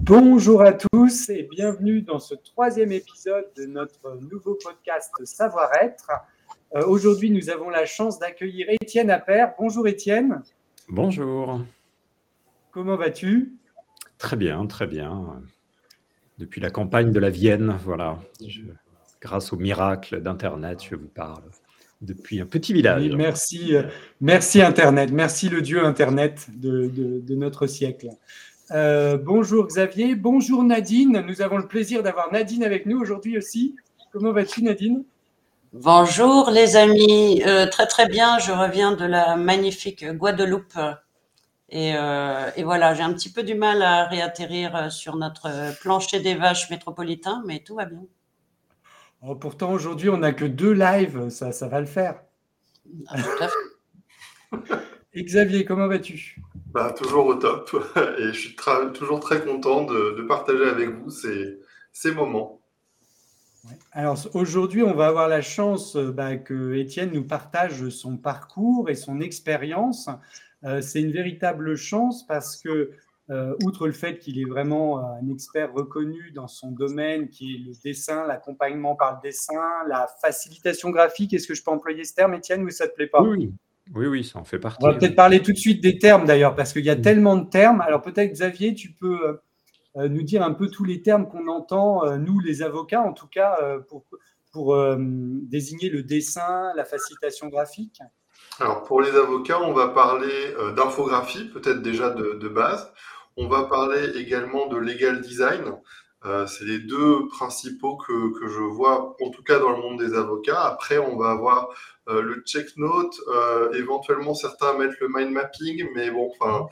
Bonjour à tous et bienvenue dans ce troisième épisode de notre nouveau podcast Savoir-être. Euh, aujourd'hui, nous avons la chance d'accueillir Étienne Appert. Bonjour Étienne. Bonjour. Comment vas-tu? Très bien, très bien. Depuis la campagne de la Vienne, voilà. grâce au miracle d'Internet, je vous parle depuis un petit village. merci, merci Internet, merci le Dieu Internet de notre siècle. Euh, bonjour Xavier, bonjour Nadine. Nous avons le plaisir d'avoir Nadine avec nous aujourd'hui aussi. Comment vas-tu Nadine? Bonjour les amis, euh, très très bien. Je reviens de la magnifique Guadeloupe. Et, euh, et voilà, j'ai un petit peu du mal à réatterrir sur notre plancher des vaches métropolitain, mais tout va bien. Oh, pourtant aujourd'hui on n'a que deux lives, ça, ça va le faire. Ah, tout à fait. Xavier, comment vas-tu? Bah, Toujours au top. Et je suis toujours très content de, partager avec vous ces, ces moments. Alors aujourd'hui, on va avoir la chance euh, bah, que Étienne nous partage son parcours et son expérience. Euh, c'est une véritable chance parce que, euh, outre le fait qu'il est vraiment un expert reconnu dans son domaine, qui est le dessin, l'accompagnement par le dessin, la facilitation graphique, est-ce que je peux employer ce terme, Étienne, ou ça ne te plaît pas? Oui, oui, oui, ça en fait partie. On va peut-être parler tout de suite des termes d'ailleurs, parce qu'il y a tellement de termes. Alors peut-être Xavier, tu peux nous dire un peu tous les termes qu'on entend, euh, nous les avocats en tout cas, pour, pour désigner le dessin, la facilitation graphique Alors pour les avocats, on va parler d'infographie, peut-être déjà de, base. On va parler également de legal design. c'est les deux principaux que, que, je vois, en tout cas dans le monde des avocats. Après, on va avoir euh, le check note, euh, éventuellement certains mettent le mind mapping, mais bon, enfin,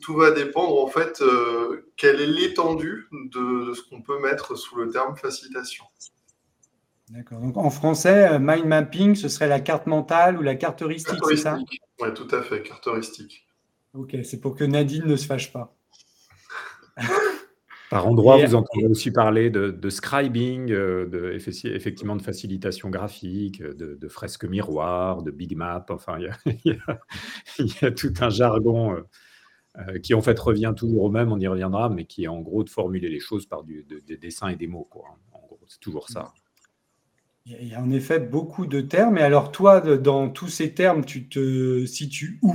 tout, va dépendre en fait euh, quelle est l'étendue de, ce qu'on peut mettre sous le terme facilitation. D'accord. Donc en français, mind mapping, ce serait la carte mentale ou la carte heuristique, c'est ça? Oui, tout à fait, carte heuristique. Ok, c'est pour que Nadine ne se fâche pas. Par endroit, vous entendez aussi parler de, scribing, euh, de, effectivement de facilitation graphique, de, fresques miroirs, de big map. Enfin, il y a, tout un jargon euh, qui en fait revient toujours au même, on y reviendra, mais qui est en gros de formuler les choses par des dessins et des mots. Gros, c'est toujours ça. Il y a en effet beaucoup de termes. Et alors toi, dans tous ces termes, tu te situes où?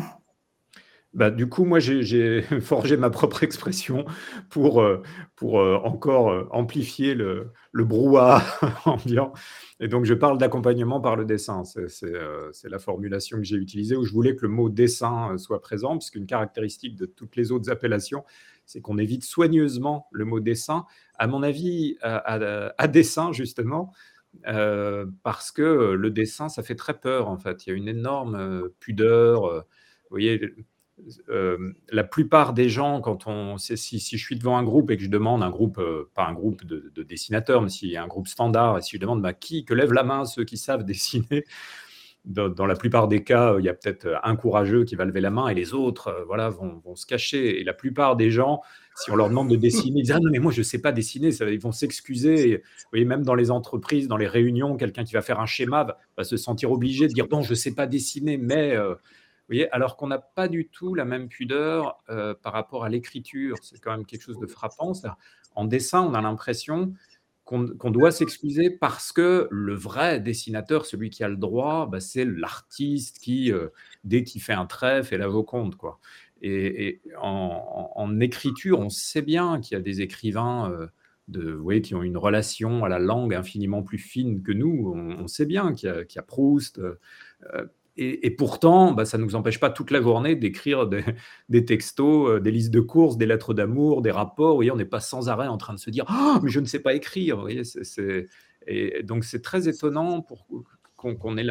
Bah, du coup, moi, j'ai forgé ma propre expression pour, euh, pour euh, encore euh, amplifier le, le brouhaha ambiant. Et donc, je parle d'accompagnement par le dessin. C'est la formulation que j'ai utilisée où je voulais que le mot dessin soit présent, puisqu'une caractéristique de toutes les autres appellations, c'est qu'on évite soigneusement le mot dessin, à mon avis, à, dessin, justement. parce que le dessin, ça fait très peur, en fait. Il y a une énorme pudeur. vous voyez, euh, la plupart des gens, quand on, si, si, je suis devant un groupe et que je demande un groupe, euh, pas un groupe de, dessinateurs, mais a un groupe standard, et si je demande bah, qui, que lève la main ceux qui savent dessiner, dans, la plupart des cas, il y a peut-être un courageux qui va lever la main et les autres, euh, voilà, vont, se cacher. Et la plupart des gens, si on leur demande de dessiner, ils disent ah non mais moi je sais pas dessiner, ils vont s'excuser. Vous voyez même dans les entreprises, dans les réunions, quelqu'un qui va faire un schéma va, se sentir obligé de dire bon je sais pas dessiner, mais alors qu'on n'a pas du tout la même pudeur euh, par rapport à l'écriture. C'est quand même quelque chose de frappant. En dessin, on a l'impression qu'on doit s'excuser parce que le vrai dessinateur, celui qui a le droit, bah, c'est l'artiste qui, euh, dès qu'il fait un trait, fait la voconde. Et, en, écriture, on sait bien qu'il y a des écrivains euh, vous voyez, qui ont une relation à la langue infiniment plus fine que nous. On, sait bien qu'il y, a Proust. Et, pourtant, bah, ça ne nous empêche pas toute la journée d'écrire des, textos, euh, des listes de courses, des lettres d'amour, des rapports. Vous on n'est pas sans arrêt en train de se dire oh, mais je ne sais pas écrire. Et donc, c'est très étonnant qu'on ait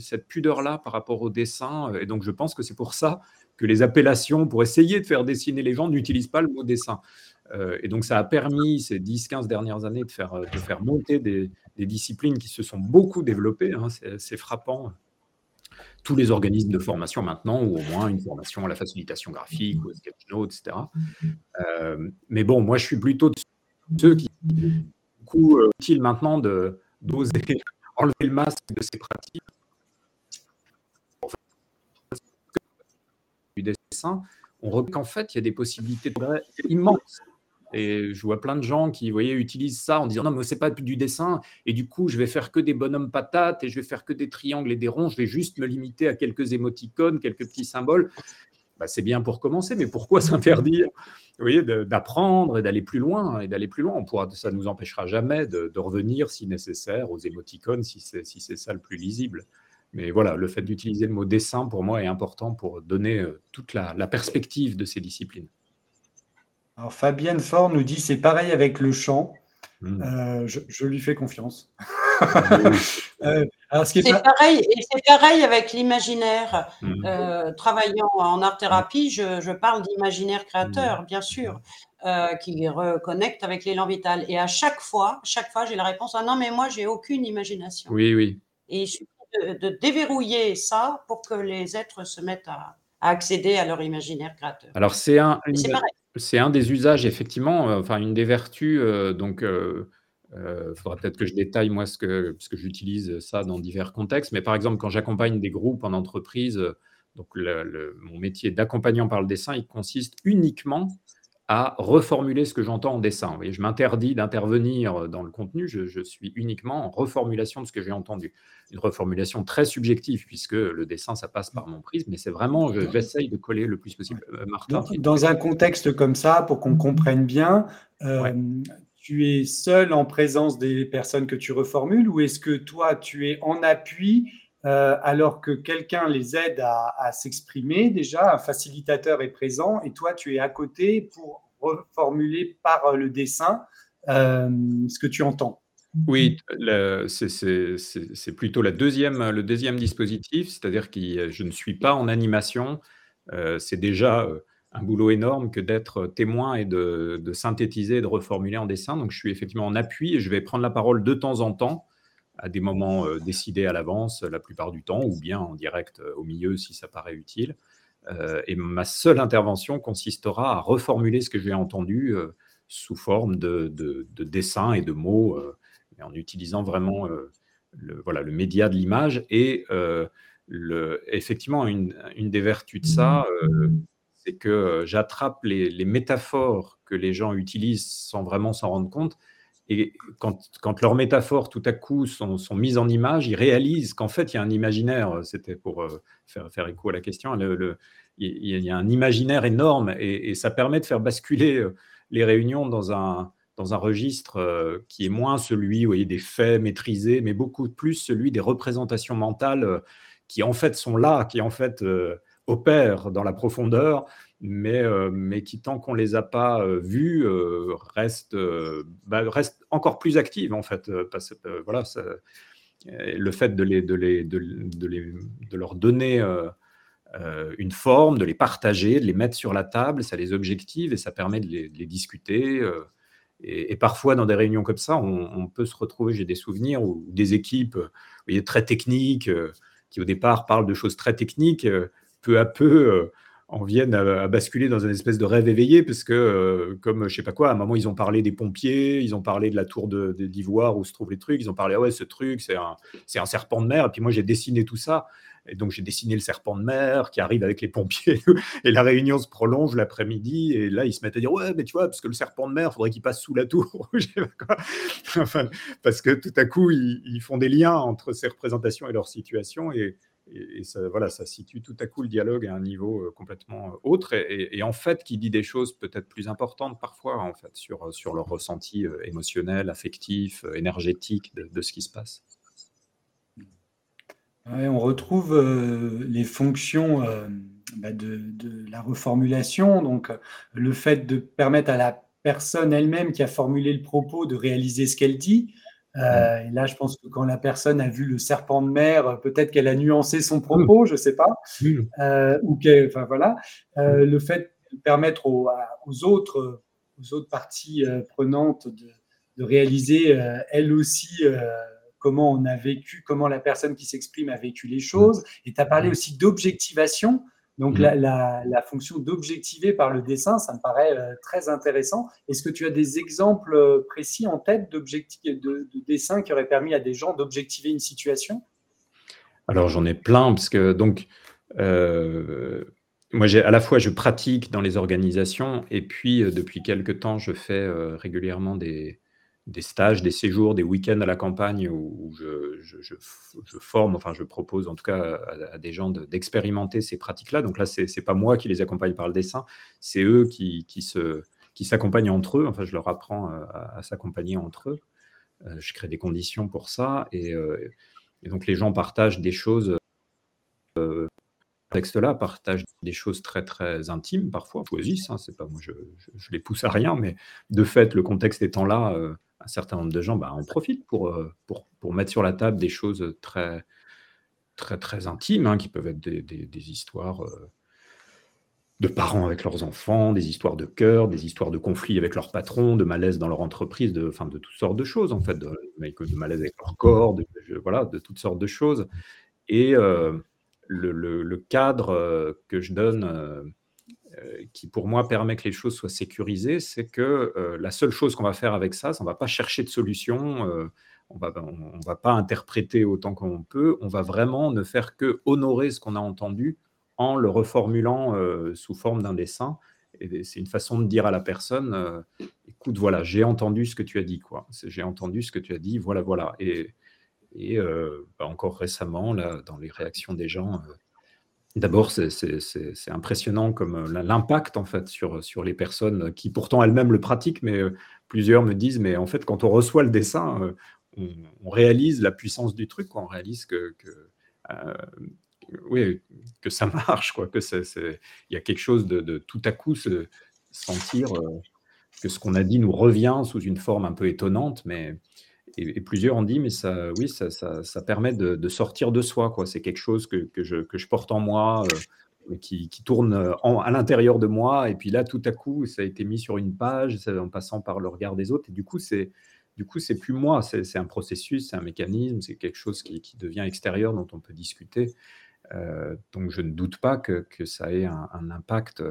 cette pudeur-là par rapport au dessin. Et donc, je pense que c'est pour ça que les appellations pour essayer de faire dessiner les gens n'utilisent pas le mot dessin. Euh, et donc, ça a permis ces 10-15 dernières années de faire, de faire monter des, disciplines qui se sont beaucoup développées. Hein. c'est frappant tous les organismes de formation maintenant, ou au moins une formation à la facilitation graphique, ou au sketchnote, etc. mais bon, moi, je suis plutôt de ceux qui, du coup, utile maintenant d'oser enlever le masque de ces pratiques du dessin, on remarque qu'en fait, il y a des possibilités immenses. Et je vois plein de gens qui, vous utilisent ça en disant non, mais c'est pas du dessin. Et du coup, je vais faire que des bonhommes patates et je vais faire que des triangles et des ronds. Je vais juste me limiter à quelques émoticônes, quelques petits symboles. Bah, c'est bien pour commencer, mais pourquoi s'interdire vous d'apprendre et d'aller plus loin et d'aller plus loin? Nous empêchera jamais de, revenir, si nécessaire, aux émoticônes, si c'est si ça le plus lisible. Mais voilà, le fait d'utiliser le mot dessin, pour moi, est important pour donner euh, toute la, perspective de ces disciplines. Alors, Fabienne Fort nous dit c'est pareil avec le chant. Hmm. Euh, je, lui fais confiance. Euh, c'est pareil, et c'est pareil avec l'imaginaire. Hmm. travaillant en art-thérapie, je, parle d'imaginaire créateur, hmm. bien sûr, qui reconnecte avec l'élan vital. Et à chaque fois, chaque fois, j'ai la réponse ah non, mais moi, j'ai aucune imagination. Oui, oui. Et de, déverrouiller ça pour que les êtres se mettent à, accéder à leur imaginaire créateur. Alors, c'est un, c'est un des usages, effectivement, euh, enfin, une des vertus. Euh, donc, il euh, faudra peut-être que je détaille, moi, ce que, parce que j'utilise ça dans divers contextes. Mais par exemple, quand j'accompagne des groupes en entreprise, donc mon métier d'accompagnant par le dessin, il consiste uniquement à reformuler ce que j'entends en dessin. je m'interdis d'intervenir dans le contenu, je, suis uniquement en reformulation de ce que j'ai entendu. Une reformulation très subjective, puisque le dessin, ça passe par mon prisme, mais c'est vraiment, j'essaye de coller le plus possible. Euh, Martin Dans, un contexte comme ça, pour qu'on comprenne bien, euh, tu es seul en présence des personnes que tu reformules, ou est-ce que toi, tu es en appui euh, alors que quelqu'un les aide à, s'exprimer. Déjà, un facilitateur est présent et toi, tu es à côté pour reformuler par le dessin euh, ce que tu entends. Oui, c'est plutôt la deuxième, le deuxième dispositif, c'est-à-dire que je ne suis pas en animation. Euh, c'est déjà un boulot énorme que d'être témoin et de, de, synthétiser et de reformuler en dessin. Donc, je suis effectivement en appui et je vais prendre la parole de temps en temps à des moments euh, décidés à l'avance la plupart du temps, ou bien en direct euh, au milieu si ça paraît utile. Euh, et ma seule intervention consistera à reformuler ce que j'ai entendu sous forme de, de, dessins et de mots, en utilisant vraiment le, voilà, le média de l'image. Et effectivement, une, des vertus de ça, c'est que j'attrape les, métaphores que les gens utilisent sans vraiment s'en rendre compte et quand, leurs métaphores, tout à coup, sont, mises en image, ils réalisent qu'en fait, il y a un imaginaire. C'était pour euh, faire, écho à la question. Il, y a un imaginaire énorme et, ça permet de faire basculer euh, les réunions dans un, dans un registre euh, qui est moins celui voyez, des faits maîtrisés, mais beaucoup plus celui des représentations mentales qui, en fait, sont là, qui, en fait, opèrent dans la profondeur mais, euh, mais qui, tant qu'on ne les a pas euh, vus, euh, restent, bah, reste encore plus actives, en fait. Voilà, le fait de, les, de, les, de, les, de leur donner une forme, de les partager, de les mettre sur la table, ça les objective et ça permet de les, discuter. Et, parfois, dans des réunions comme ça, on, peut se retrouver, j'ai des souvenirs, où, des équipes très techniques, qui au départ parlent de choses très techniques, peu à peu en viennent à, basculer dans une espèce de rêve éveillé, parce que, euh, comme je sais pas quoi, à un moment, ils ont parlé des pompiers, ils ont parlé de la tour d'Ivoire de, où se trouvent les trucs, ils ont parlé, ah ouais, ce truc, c'est un, serpent de mer, et puis moi, j'ai dessiné tout ça. Et donc, j'ai dessiné le serpent de mer qui arrive avec les pompiers. Et la réunion se prolonge l'après-midi. Et là, ils se mettent à dire Ouais, mais tu vois, parce que le serpent de mer, faudrait qu'il passe sous la tour. enfin, parce que tout à coup, ils, font des liens entre ces représentations et leur situation. Et, et, ça, voilà, ça situe tout à coup le dialogue à un niveau euh, complètement euh, autre et, en fait qui dit des choses peut-être plus importantes parfois en fait sur, sur leur ressenti euh, émotionnel, affectif, énergétique de, ce qui se passe. on retrouve les fonctions bah, de, la reformulation, donc le fait de permettre à la personne elle-même qui a formulé le propos de réaliser ce qu'elle dit, euh, et là, je pense que quand la personne a vu le serpent de mer, peut-être qu'elle a nuancé son propos, je ne sais pas. Euh, ou enfin voilà, euh, le fait de permettre aux, autres, aux autres parties prenantes de, réaliser elles aussi comment on a vécu, comment la personne qui s'exprime a vécu les choses. Et tu as parlé aussi d'objectivation. Donc, mm. la, fonction d'objectiver par le dessin, ça me paraît euh, très intéressant. Est-ce que tu as des exemples euh, précis en tête de, de dessins qui auraient permis à des gens d'objectiver une situation? Alors, j'en ai plein, parce que donc, euh, moi, à la fois, je pratique dans les organisations, et puis, depuis quelques temps, je fais régulièrement des, des stages, des séjours, des week-ends à la campagne où, je, forme, enfin je propose en tout cas à, des gens d'expérimenter ces pratiques-là. Donc là, ce n'est pas moi qui les accompagne par le dessin, c'est eux qui, qui s'accompagnent entre eux. Enfin, je leur apprends euh, à, s'accompagner entre eux. Euh, je crée des conditions pour ça. Et, euh, donc les gens partagent des choses texte-là partagent des choses très très intimes parfois, choisissent, hein, c'est pas moi je, les pousse à rien, mais de fait le contexte étant là, un certain nombre de gens bah, en profitent pour, euh, pour, pour, mettre sur la table des choses très, très, très intimes, hein, qui peuvent être des, des, histoires euh, de parents avec leurs enfants, des histoires de cœur, des histoires de conflits avec leur patron, de malaise dans leur entreprise, de, enfin, de toutes sortes de choses, en fait, de, de malaise avec leur corps, de, voilà, de toutes sortes de choses. Et euh, le, le, le, cadre que je donne euh, qui pour moi permet que les choses soient sécurisées, c'est que euh, la seule chose qu'on va faire avec ça, c'est on ne va pas chercher de solution, euh, on va, ne va pas interpréter autant qu'on peut, on va vraiment ne faire que honorer ce qu'on a entendu en le reformulant sous forme d'un dessin. C'est une façon de dire à la personne, écoute, voilà, j'ai entendu ce que tu as dit, quoi. J'ai entendu ce que tu as dit, voilà, voilà. Et, et bah, encore récemment, là, dans les réactions des gens, D'abord, c'est impressionnant comme euh, l'impact en fait sur, sur les personnes qui pourtant elles-mêmes le pratiquent, mais euh, plusieurs me disent, mais en fait, quand on reçoit le dessin, euh, on, réalise la puissance du truc, on réalise que, oui, que ça marche, quoi, que il y a quelque chose de, tout à coup se sentir que ce qu'on a dit nous revient sous une forme un peu étonnante, mais et, plusieurs ont dit, mais ça, oui, ça, permet de, sortir de soi. C'est quelque chose que, je, porte en moi, euh, qui, tourne à l'intérieur de moi. Et puis là, tout à coup, ça a été mis sur une page, en passant par le regard des autres. Et du coup, c'est du coup, c'est plus moi. C'est un processus, c'est un mécanisme, c'est quelque chose qui, devient extérieur, dont on peut discuter. Euh, donc, je ne doute pas que, ça ait un, impact.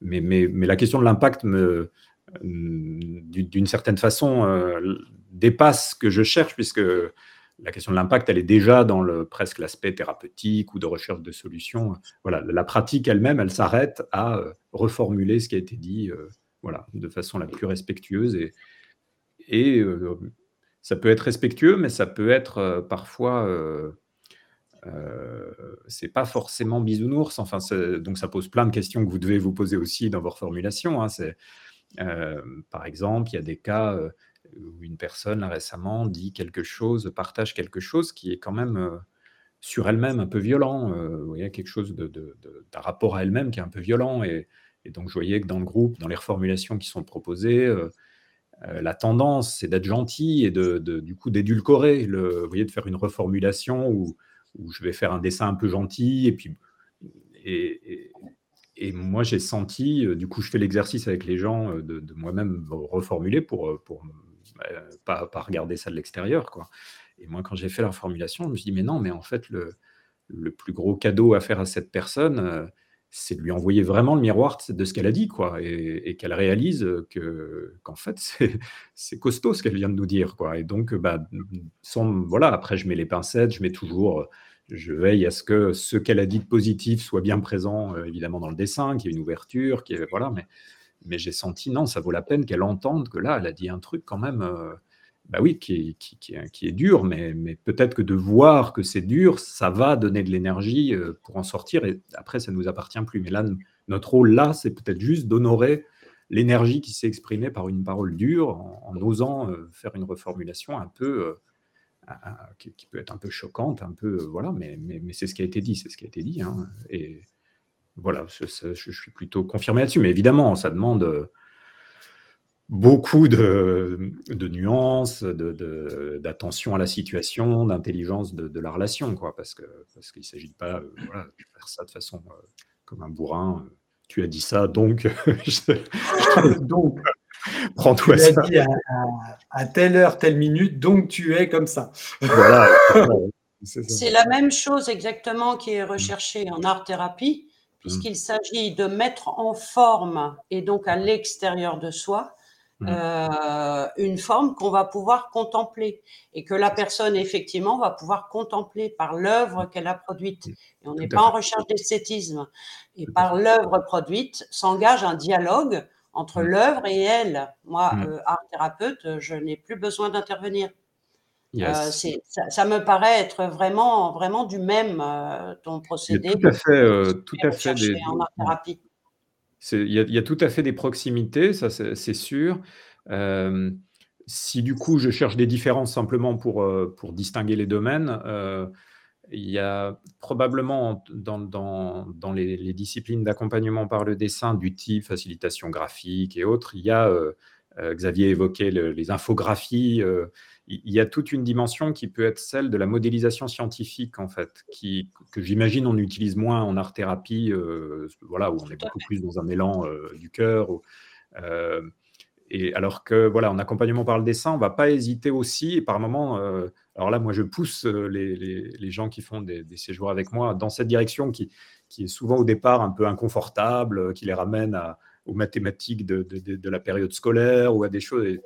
Mais, la question de l'impact me, d'une certaine façon, euh, dépasse ce que je cherche, puisque la question de l'impact, elle est déjà dans le, presque l'aspect thérapeutique ou de recherche de solutions. Voilà, la pratique elle-même, elle, s'arrête à euh, reformuler ce qui a été dit euh, voilà, de façon la plus respectueuse. Et, et ça peut être respectueux, mais ça peut être parfois... Euh, c'est pas forcément bisounours. Enfin, donc ça pose plein de questions que vous devez vous poser aussi dans vos reformulations. Hein. C'est par exemple, il y a des cas euh, où une personne récemment dit quelque chose, partage quelque chose qui est quand même euh, sur elle-même un peu violent. il y a quelque chose d'un de, rapport à elle-même qui est un peu violent. Et, donc, je voyais que dans le groupe, dans les reformulations qui sont proposées, la tendance, c'est d'être gentil et de, du coup d'édulcorer. Vous voyez, de faire une reformulation où, je vais faire un dessin un peu gentil et puis. Moi, j'ai senti, euh, du coup, je fais l'exercice avec les gens euh, de, moi-même reformuler pour, euh, pour pas, pas, regarder ça de l'extérieur. quoi. Et moi, quand j'ai fait la reformulation, je me suis dit, mais non, mais en fait, le, le plus gros cadeau à faire à cette personne, c'est de lui envoyer vraiment le miroir de ce qu'elle a dit, quoi, et, qu'elle réalise que qu'en fait, c'est costaud ce qu'elle vient de nous dire, quoi. Et donc, bah, sans, voilà, après, je mets les pincettes, je mets toujours je veille à ce que ce qu'elle a dit de positif soit bien présent, euh, évidemment, dans le dessin, qu'il y ait une ouverture, qu'il voilà, mais, j'ai senti, non, ça vaut la peine qu'elle entende que là, elle a dit un truc quand même, euh, bah oui, qui, qui, est dur, mais, mais peut-être que de voir que c'est dur, ça va donner de l'énergie euh, pour en sortir, et après, ça ne nous appartient plus. Mais là, notre rôle là, c'est peut-être juste d'honorer l'énergie qui s'est exprimée par une parole dure, en, osant faire une reformulation un peu qui, peut être un peu choquante, un peu, voilà, mais, mais, mais c'est ce qui a été dit, c'est ce qui a été dit. Hein, et voilà, je, je, suis plutôt confirmé là-dessus. Mais évidemment, ça demande beaucoup de, de nuances, d'attention de, à la situation, d'intelligence de, la relation, quoi, parce que parce qu'il ne s'agit pas euh, voilà, de faire ça de façon euh, comme un bourrin. tu as dit ça, donc. donc. Prends-toi ça. Dit à, telle heure, telle minute, donc tu es comme ça. Voilà. C'est la même chose exactement qui est recherchée en art-thérapie, puisqu'il s'agit de mettre en forme et donc à l'extérieur de soi Mmh. Euh, une forme qu'on va pouvoir contempler et que la personne effectivement va pouvoir contempler par l'œuvre qu'elle a produite. Et on n'est pas en recherche d'esthétisme. Et par l'œuvre produite s'engage un dialogue entre mmh. l'œuvre et elle. Moi, euh, art thérapeute, je n'ai plus besoin d'intervenir. Euh, ça, me paraît être vraiment, vraiment du même ton procédé. tout à fait, tout à fait des, en art thérapie. Il y, a tout à fait des proximités, ça c'est sûr. si du coup je cherche des différences simplement pour, pour distinguer les domaines, il y a probablement dans, dans, dans les, disciplines d'accompagnement par le dessin du type facilitation graphique et autres, il y a, Xavier évoquait les infographies, il y a toute une dimension qui peut être celle de la modélisation scientifique, en fait, qui, que j'imagine on utilise moins en art-thérapie, euh, voilà, où on est beaucoup plus dans un élan euh, du cœur. Euh, et alors que, voilà, en accompagnement par le dessin, on ne va pas hésiter aussi, et par moment, alors là, moi, je pousse les, les, gens qui font des, séjours avec moi dans cette direction qui, qui, est souvent au départ un peu inconfortable, qui les ramène aux mathématiques de, de, de, la période scolaire ou à des choses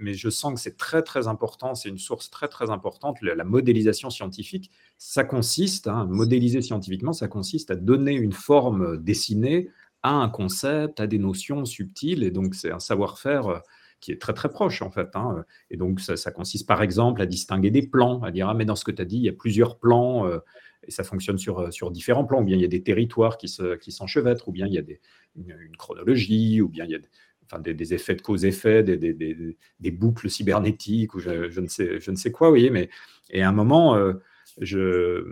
mais, je sens que c'est très très important, c'est une source très très importante, la, modélisation scientifique. Ça consiste, hein, modéliser scientifiquement, ça consiste à donner une forme dessinée à un concept, à des notions subtiles, et donc c'est un savoir-faire euh, qui est très très proche en fait. Hein. Et donc ça, consiste par exemple à distinguer des plans, à dire ah mais dans ce que tu as dit, il y a plusieurs plans, euh, et ça fonctionne sur, euh, sur différents plans, ou bien il y a des territoires qui s'enchevêtrent, qui ou bien il y a des, une, chronologie, ou bien il y a enfin, des, effets de cause-effet, des, boucles cybernétiques ou je, ne sais, je ne sais quoi, vous voyez. Mais, et à un moment, euh, je,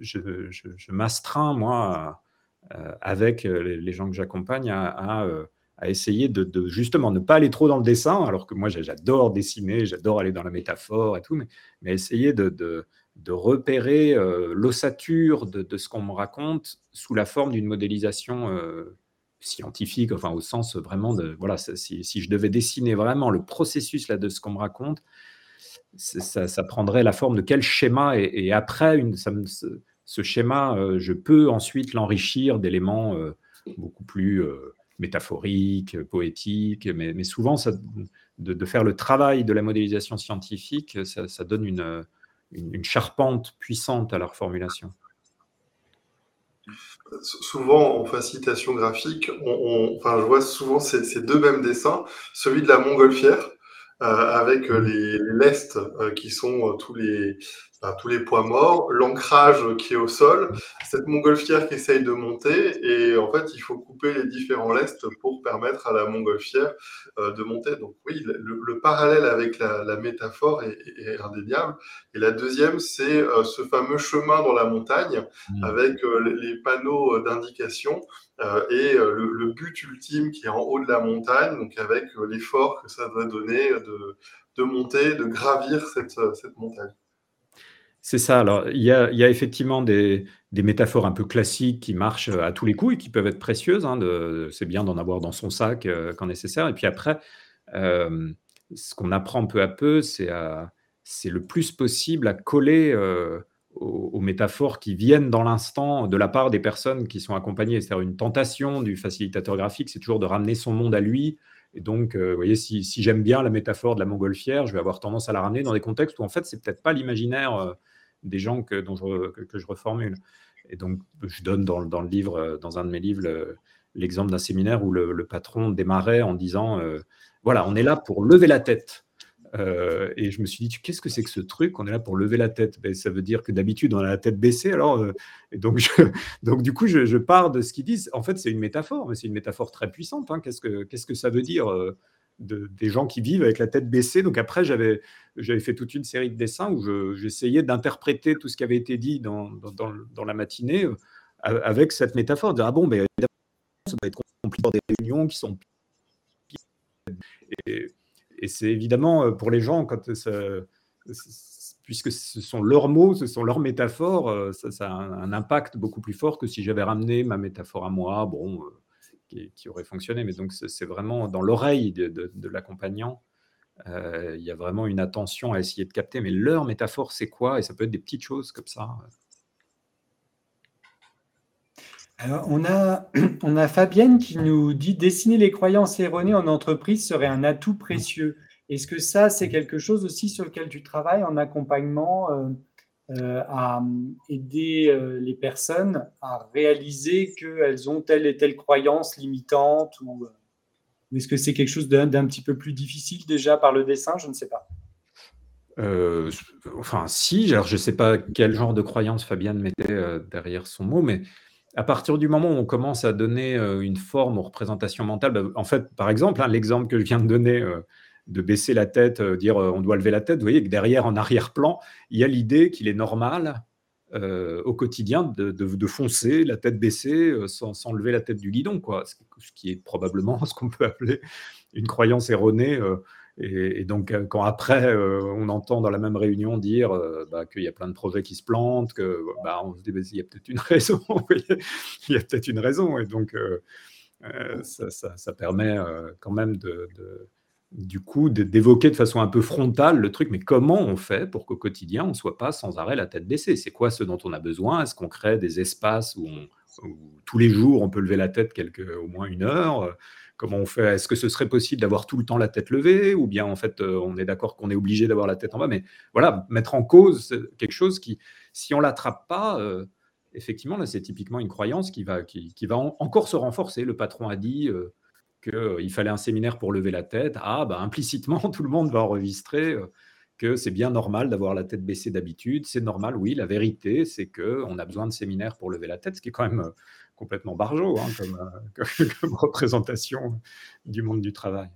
je, m'astreins, moi, euh, avec les, gens que j'accompagne, à, essayer de, justement ne pas aller trop dans le dessin, alors que moi, j'adore dessiner, j'adore aller dans la métaphore et tout, mais, essayer de, repérer euh, l'ossature de, ce qu'on me raconte sous la forme d'une modélisation scientifique, enfin au sens vraiment de, voilà, si, je devais dessiner vraiment le processus là, de ce qu'on me raconte, ça, prendrait la forme de quel schéma, et, après, une, ce, schéma, euh, je peux ensuite l'enrichir d'éléments euh, beaucoup plus euh, métaphoriques, poétiques, mais, souvent, ça, de, faire le travail de la modélisation scientifique, ça, donne une, une charpente puissante à leur formulation souvent en facilitation graphique, on, enfin, je vois souvent ces, ces, deux mêmes dessins, celui de la montgolfière euh, avec mmh. les, les lestes euh, qui sont euh, tous les tous les poids morts, l'ancrage qui est au sol, cette montgolfière qui essaye de monter, et en fait, il faut couper les différents lestes pour permettre à la montgolfière euh, de monter. Donc oui, le, parallèle avec la, métaphore est, indéniable. Et la deuxième, c'est euh, ce fameux chemin dans la montagne mmh. avec euh, les panneaux d'indication et le, but ultime qui est en haut de la montagne, donc avec l'effort que ça doit donner de, de monter, de gravir cette, cette montagne. C'est ça. Alors, il y a, effectivement des, métaphores un peu classiques qui marchent à tous les coups et qui peuvent être précieuses. Hein, c'est bien d'en avoir dans son sac euh, quand nécessaire. Et puis après, euh, ce qu'on apprend peu à peu, c'est le plus possible à coller euh, aux, métaphores qui viennent dans l'instant de la part des personnes qui sont accompagnées. C'est-à-dire une tentation du facilitateur graphique, c'est toujours de ramener son monde à lui. Et donc, vous voyez, si, j'aime bien la métaphore de la montgolfière, je vais avoir tendance à la ramener dans des contextes où en fait, c'est peut-être pas l'imaginaire des gens que, je, que, je reformule. Et donc, je donne dans, dans, le livre, euh, dans un de mes livres, l'exemple d'un séminaire où le, patron démarrait en disant euh, Voilà, on est là pour lever la tête. Euh, et je me suis dit Qu'est-ce que c'est que ce truc? On est là pour lever la tête. Ben, ça veut dire que d'habitude, on a la tête baissée. Alors, et donc, donc, du coup, je, pars de ce qu'ils disent. En fait, c'est une métaphore, mais c'est une métaphore très puissante. Hein. Qu'est-ce, que, qu'est-ce que ça veut dire des gens qui vivent avec la tête baissée. Donc après, j'avais, j'avais fait toute une série de dessins où j'essayais d'interpréter tout ce qui avait été dit dans, dans, la matinée euh, avec cette métaphore. De ah bon, mais ça va être compliqué pour des réunions qui sont... Et, c'est évidemment euh, pour les gens, quand puisque ce sont leurs mots, ce sont leurs métaphores, euh, ça, ça a un, impact beaucoup plus fort que si j'avais ramené ma métaphore à moi. Bon, qui, aurait fonctionné. Mais donc, c'est vraiment dans l'oreille de, l'accompagnant. Euh, il y a vraiment une attention à essayer de capter. Mais leur métaphore, c'est quoi? Et ça peut être des petites choses comme ça. Alors, on a, on a Fabienne qui nous dit dessiner les croyances erronées en entreprise serait un atout précieux. Est-ce que ça, c'est quelque chose aussi sur lequel tu travailles en accompagnement euh, euh, à aider euh, les personnes à réaliser qu'elles ont telle et telle croyance limitante ou, est-ce que c'est quelque chose d'un petit peu plus difficile déjà par le dessin? Je ne sais pas. enfin, si, alors je ne sais pas quel genre de croyance Fabienne mettait derrière son mot, mais à partir du moment où on commence à donner une forme aux représentations mentales, bah, en fait, par exemple, hein, l'exemple que je viens de donner de baisser la tête, euh, dire euh, on doit lever la tête, vous voyez que derrière, en arrière-plan, il y a l'idée qu'il est normal euh, au quotidien de, foncer la tête baissée sans, lever la tête du guidon, quoi. Ce, qui est probablement ce qu'on peut appeler une croyance erronée. Et, donc, quand après, on entend dans la même réunion dire bah, qu'il y a plein de projets qui se plantent, que bah, se dit, il y a peut-être une raison, il y a peut-être une raison. Et donc, ça, permet quand même de, du coup, d'évoquer de façon un peu frontale le truc, mais comment on fait pour qu'au quotidien, on ne soit pas sans arrêt la tête baissée? C'est quoi ce dont on a besoin? Est-ce qu'on crée des espaces où, tous les jours, on peut lever la tête quelque, au moins une heure? Comment on fait? Est-ce que ce serait possible d'avoir tout le temps la tête levée? Ou bien, en fait, euh, on est d'accord qu'on est obligé d'avoir la tête en bas? Mais voilà, mettre en cause quelque chose qui, si on l'attrape pas, euh, effectivement, là, c'est typiquement une croyance qui va, qui, va encore se renforcer. Le patron a dit... Euh, qu'il euh, fallait un séminaire pour lever la tête. Ah, bah, implicitement, tout le monde va enregistrer euh, que c'est bien normal d'avoir la tête baissée d'habitude. C'est normal, oui. La vérité, c'est qu'on a besoin de séminaires pour lever la tête, ce qui est quand même euh, complètement barjot hein, comme, représentation du monde du travail.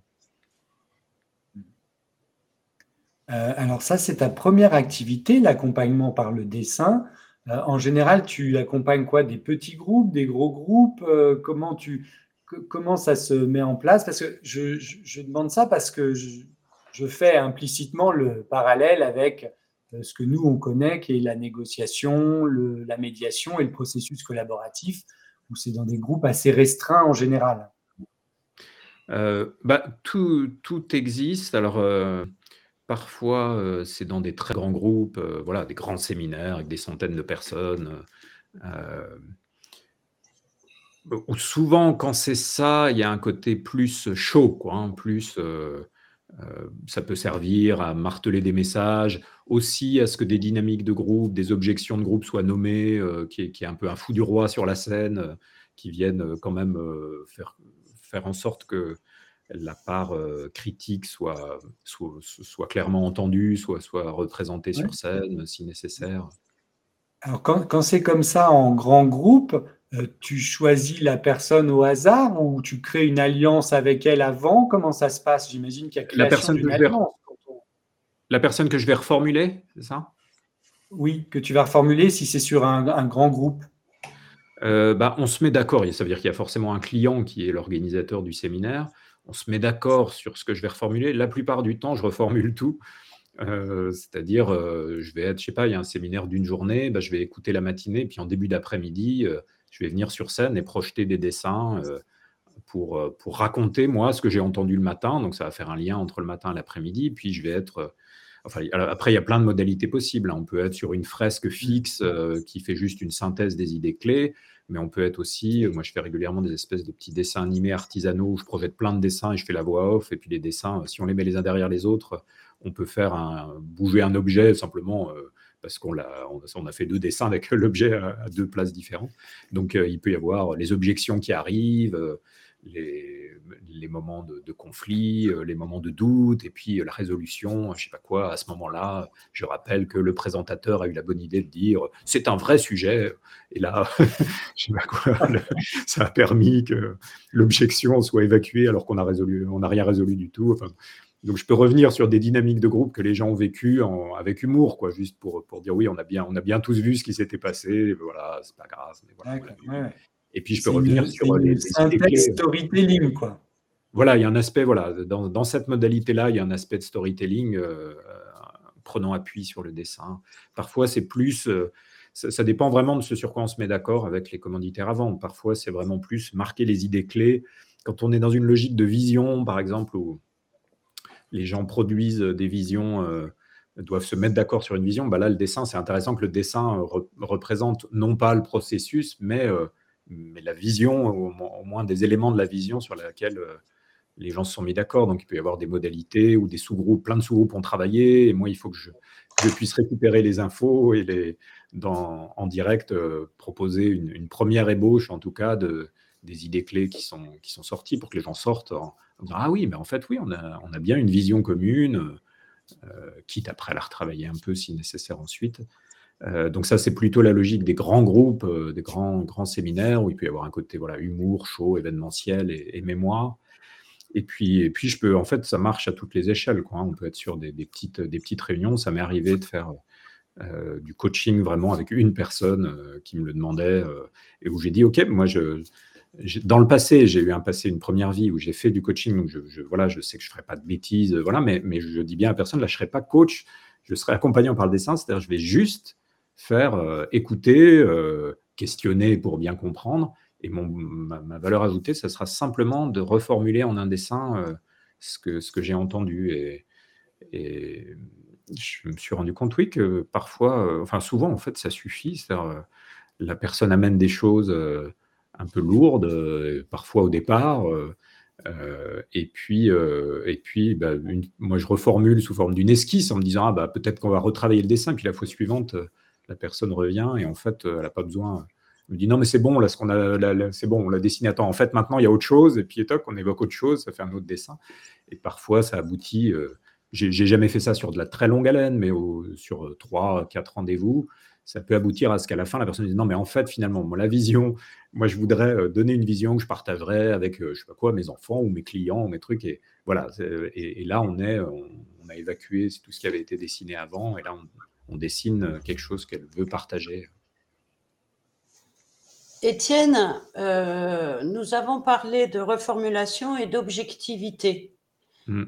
alors ça, c'est ta première activité, l'accompagnement par le dessin. en général, tu accompagnes quoi? Des petits groupes, des gros groupes? Comment tu, comment ça se met en place Parce que je, demande ça parce que je, fais implicitement le parallèle avec euh, ce que nous, on connaît, qui est la négociation, la médiation et le processus collaboratif, où c'est dans des groupes assez restreints en général. Euh, bah, tout, existe. Alors, euh, parfois, c'est dans des très grands groupes, voilà, des grands séminaires avec des centaines de personnes souvent, quand c'est ça, il y a un côté plus chaud, quoi, hein, plus euh, euh, ça peut servir à marteler des messages, aussi à ce que des dynamiques de groupe, des objections de groupe soient nommées, euh, qui, est, un peu un fou du roi sur la scène, qui viennent quand même faire, faire en sorte que la part critique soit, soit, clairement entendue, soit, soit représentée sur scène si nécessaire. Alors quand, quand c'est comme ça en grand groupe, tu choisis la personne au hasard ou tu crées une alliance avec elle avant? Comment ça se passe? J'imagine qu'il y a la personne que alliance. La personne que je vais reformuler, c'est ça? Oui, que tu vas reformuler si c'est sur un, grand groupe. Euh, bah, on se met d'accord. Ça veut dire qu'il y a forcément un client qui est l'organisateur du séminaire. On se met d'accord sur ce que je vais reformuler. La plupart du temps, je reformule tout. Euh, c'est-à-dire, je vais être, je sais pas, il y a un séminaire d'une journée, bah, je vais écouter la matinée, puis en début d'après-midi, je vais venir sur scène et projeter des dessins euh, pour, euh, pour raconter, moi, ce que j'ai entendu le matin. Donc, ça va faire un lien entre le matin et l'après-midi. Puis, je vais être. Euh, enfin, après, il y a plein de modalités possibles. Hein. On peut être sur une fresque fixe qui fait juste une synthèse des idées clés, mais on peut être aussi, moi je fais régulièrement des espèces de petits dessins animés artisanaux où je projette plein de dessins et je fais la voix off. Et puis les dessins, si on les met les uns derrière les autres, on peut faire un, bouger un objet simplement parce qu'on a, on a fait deux dessins avec l'objet à, deux places différentes. Donc, euh, il peut y avoir les objections qui arrivent, euh, les, moments de, conflit, euh, les moments de doute, et puis la résolution, je sais pas quoi. À ce moment-là, je rappelle que le présentateur a eu la bonne idée de dire c'est un vrai sujet. Et là, je sais pas quoi, ça a permis que l'objection soit évacuée alors qu'on n'a rien résolu du tout. Enfin, donc je peux revenir sur des dynamiques de groupe que les gens ont vécues avec humour, quoi, juste pour, pour dire oui, on a, bien, on a bien tous vu ce qui s'était passé, voilà, c'est pas grave. Et puis je peux revenir sur les, les storytelling, quoi. Voilà, il y a un aspect, voilà, dans, dans cette modalité-là, il y a un aspect de storytelling euh, prenant appui sur le dessin. Parfois, c'est plus, euh, ça, dépend vraiment de ce sur quoi on se met d'accord avec les commanditaires avant. Parfois, c'est vraiment plus marquer les idées clés. Quand on est dans une logique de vision, par exemple, où les gens produisent des visions, euh, doivent se mettre d'accord sur une vision, bah là, le dessin, c'est intéressant que le dessin représente non pas le processus, mais, euh, mais la vision, au, moins des éléments de la vision sur laquelle euh, les gens se sont mis d'accord. Donc, il peut y avoir des modalités ou des sous-groupes, plein de sous-groupes ont travaillé, et moi, il faut que je, puisse récupérer les infos et les, dans, en direct proposer une, première ébauche, en tout cas, de, des idées clés qui sont, qui sont sorties pour que les gens sortent en, disant Ah oui, mais en fait, oui, on a, on bien une vision commune, euh, quitte après à la retravailler un peu si nécessaire ensuite. Euh, donc ça, c'est plutôt la logique des grands groupes, euh, des grands, grands séminaires où il peut y avoir un côté voilà, humour, show, événementiel et, mémoire. Et puis, et puis, je peux, en fait, ça marche à toutes les échelles. Quoi. Hein. On peut être sur des, petites, des petites réunions. Ça m'est arrivé de faire du coaching vraiment avec une personne qui me le demandait et où j'ai dit, OK, moi, je, dans le passé, j'ai eu un passé, une première vie où j'ai fait du coaching, donc je, voilà, je sais que je ne ferai pas de bêtises, voilà, mais, mais je dis bien à personne, là, je ne serai pas coach, je serai accompagnant par le dessin, c'est-à-dire je vais juste faire euh, écouter, euh, questionner pour bien comprendre, et mon, ma, valeur ajoutée, ça sera simplement de reformuler en un dessin euh, ce que, ce que j'ai entendu. Et, et, je me suis rendu compte, oui, que parfois, enfin souvent, en fait, ça suffit, c'est-à-dire la personne amène des choses un peu lourde, euh, parfois au départ. Euh, euh, et puis, et puis bah, moi, je reformule sous forme d'une esquisse en me disant ah, bah, peut-être qu'on va retravailler le dessin. Puis la fois suivante, la personne revient et en fait, elle n'a pas besoin. Elle me dit non, mais c'est bon, là, ce qu'on a, c'est bon, on l'a dessiné. Attends, en fait, maintenant, il y a autre chose. Et puis, toc, on évoque autre chose, ça fait un autre dessin. Et parfois, ça aboutit. j'ai jamais fait ça sur de la très longue haleine, mais sur trois, quatre rendez-vous, ça peut aboutir à ce qu'à la fin, la personne dise non, mais en fait, finalement, moi, la vision, moi, je voudrais euh, donner une vision que je partagerais avec, euh, je sais pas quoi, mes enfants ou mes clients ou mes trucs. Et voilà. Et, là, on est, on, a évacué tout ce qui avait été dessiné avant, et là, on, dessine quelque chose qu'elle veut partager. Étienne, euh, nous avons parlé de reformulation et d'objectivité. Mmh.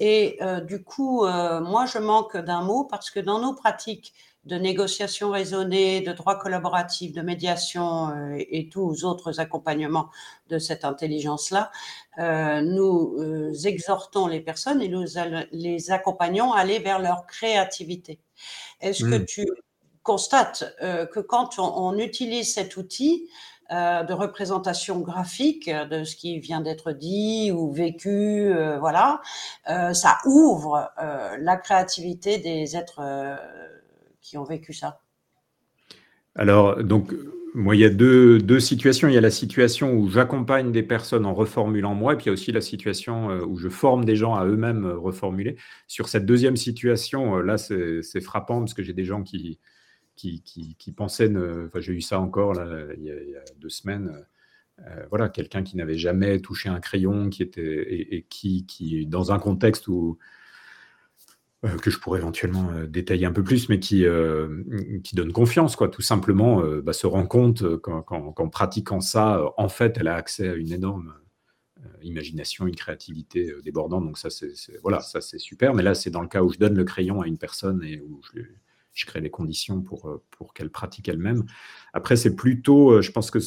et du coup, moi, je manque d'un mot parce que dans nos pratiques de négociation raisonnée, de droit collaboratif, de médiation euh, et, tous autres accompagnements de cette intelligence-là, euh, nous euh, exhortons les personnes et nous les accompagnons à aller vers leur créativité. Est-ce que hmm. tu constates que quand on, utilise cet outil, de représentation graphique de ce qui vient d'être dit ou vécu, voilà, ça ouvre la créativité des êtres qui ont vécu ça Alors, donc, moi, il y a deux, deux, situations. Il y a la situation où j'accompagne des personnes en reformulant moi, et puis il y a aussi la situation euh, où je forme des gens à eux-mêmes euh, reformuler. Sur cette deuxième situation, euh, là, c'est frappant parce que j'ai des gens qui, qui, qui, pensaient, ne... enfin, j'ai eu ça encore là, il, y a, deux semaines. voilà, quelqu'un qui n'avait jamais touché un crayon, qui était et, et qui, qui, dans un contexte où que je pourrais éventuellement euh, détailler un peu plus, mais qui, euh, qui donne confiance, quoi. Tout simplement, bah, se rend compte qu'en pratiquant ça, en fait, elle a accès à une énorme imagination, une créativité débordante. Donc ça, c'est voilà, ça c'est super. Mais là, c'est dans le cas où je donne le crayon à une personne et où je, crée les conditions pour, pour qu'elle pratique elle-même. Après, c'est plutôt, je pense que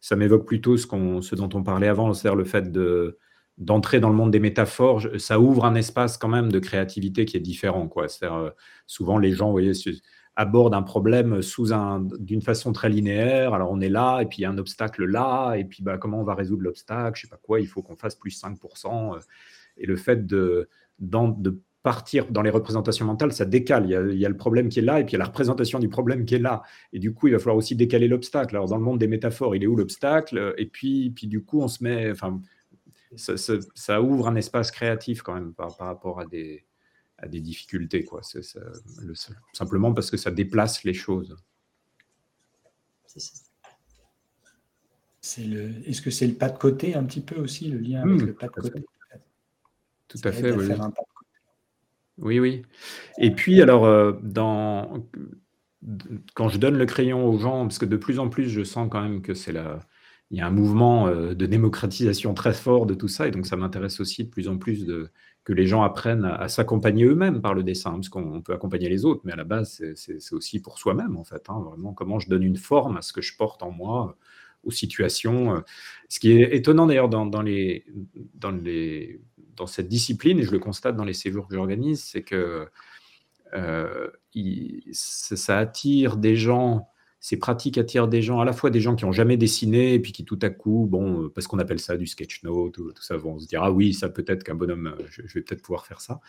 ça m'évoque plutôt ce, ce dont on parlait avant, c'est-à-dire le fait de d'entrer dans le monde des métaphores, ça ouvre un espace quand même de créativité qui est différent. Quoi. Euh, souvent, les gens voyez, abordent un problème sous un, d'une façon très linéaire. Alors, on est là, et puis il y a un obstacle là, et puis bah, comment on va résoudre l'obstacle? Je sais pas quoi, il faut qu'on fasse plus 5%. Euh. Et le fait de, de partir dans les représentations mentales, ça décale. Il y, a, il y, a, le problème qui est là, et puis il y a la représentation du problème qui est là. Et du coup, il va falloir aussi décaler l'obstacle. Alors, dans le monde des métaphores, il est où l'obstacle? Et puis, puis, du coup, on se met... Enfin, ça, ouvre un espace créatif quand même par, rapport à des, à des difficultés. Quoi. simplement parce que ça déplace les choses. C'est le, est-ce que c'est le pas de côté un petit peu aussi, le lien avec mmh, le pas de côté Tout à fait, oui. Oui, oui. Et puis, alors, euh, dans, quand je donne le crayon aux gens, parce que de plus en plus, je sens quand même que c'est la, il y a un mouvement euh, de démocratisation très fort de tout ça, et donc ça m'intéresse aussi de plus en plus que les gens apprennent à, s'accompagner eux-mêmes par le dessin, parce qu'on peut accompagner les autres, mais à la base, c'est aussi pour soi-même, en fait. Hein, vraiment, comment je donne une forme à ce que je porte en moi, aux situations. Ce qui est étonnant d'ailleurs dans cette discipline, et je le constate dans les séjours que j'organise, c'est que euh, ça attire des gens ces pratiques attirent des gens, à la fois des gens qui n'ont jamais dessiné, et puis qui tout à coup, bon, euh, parce qu'on appelle ça du sketch note, tout, ça, vont se dire, ah oui, ça peut-être qu'un bonhomme, euh, je, vais peut-être pouvoir faire ça.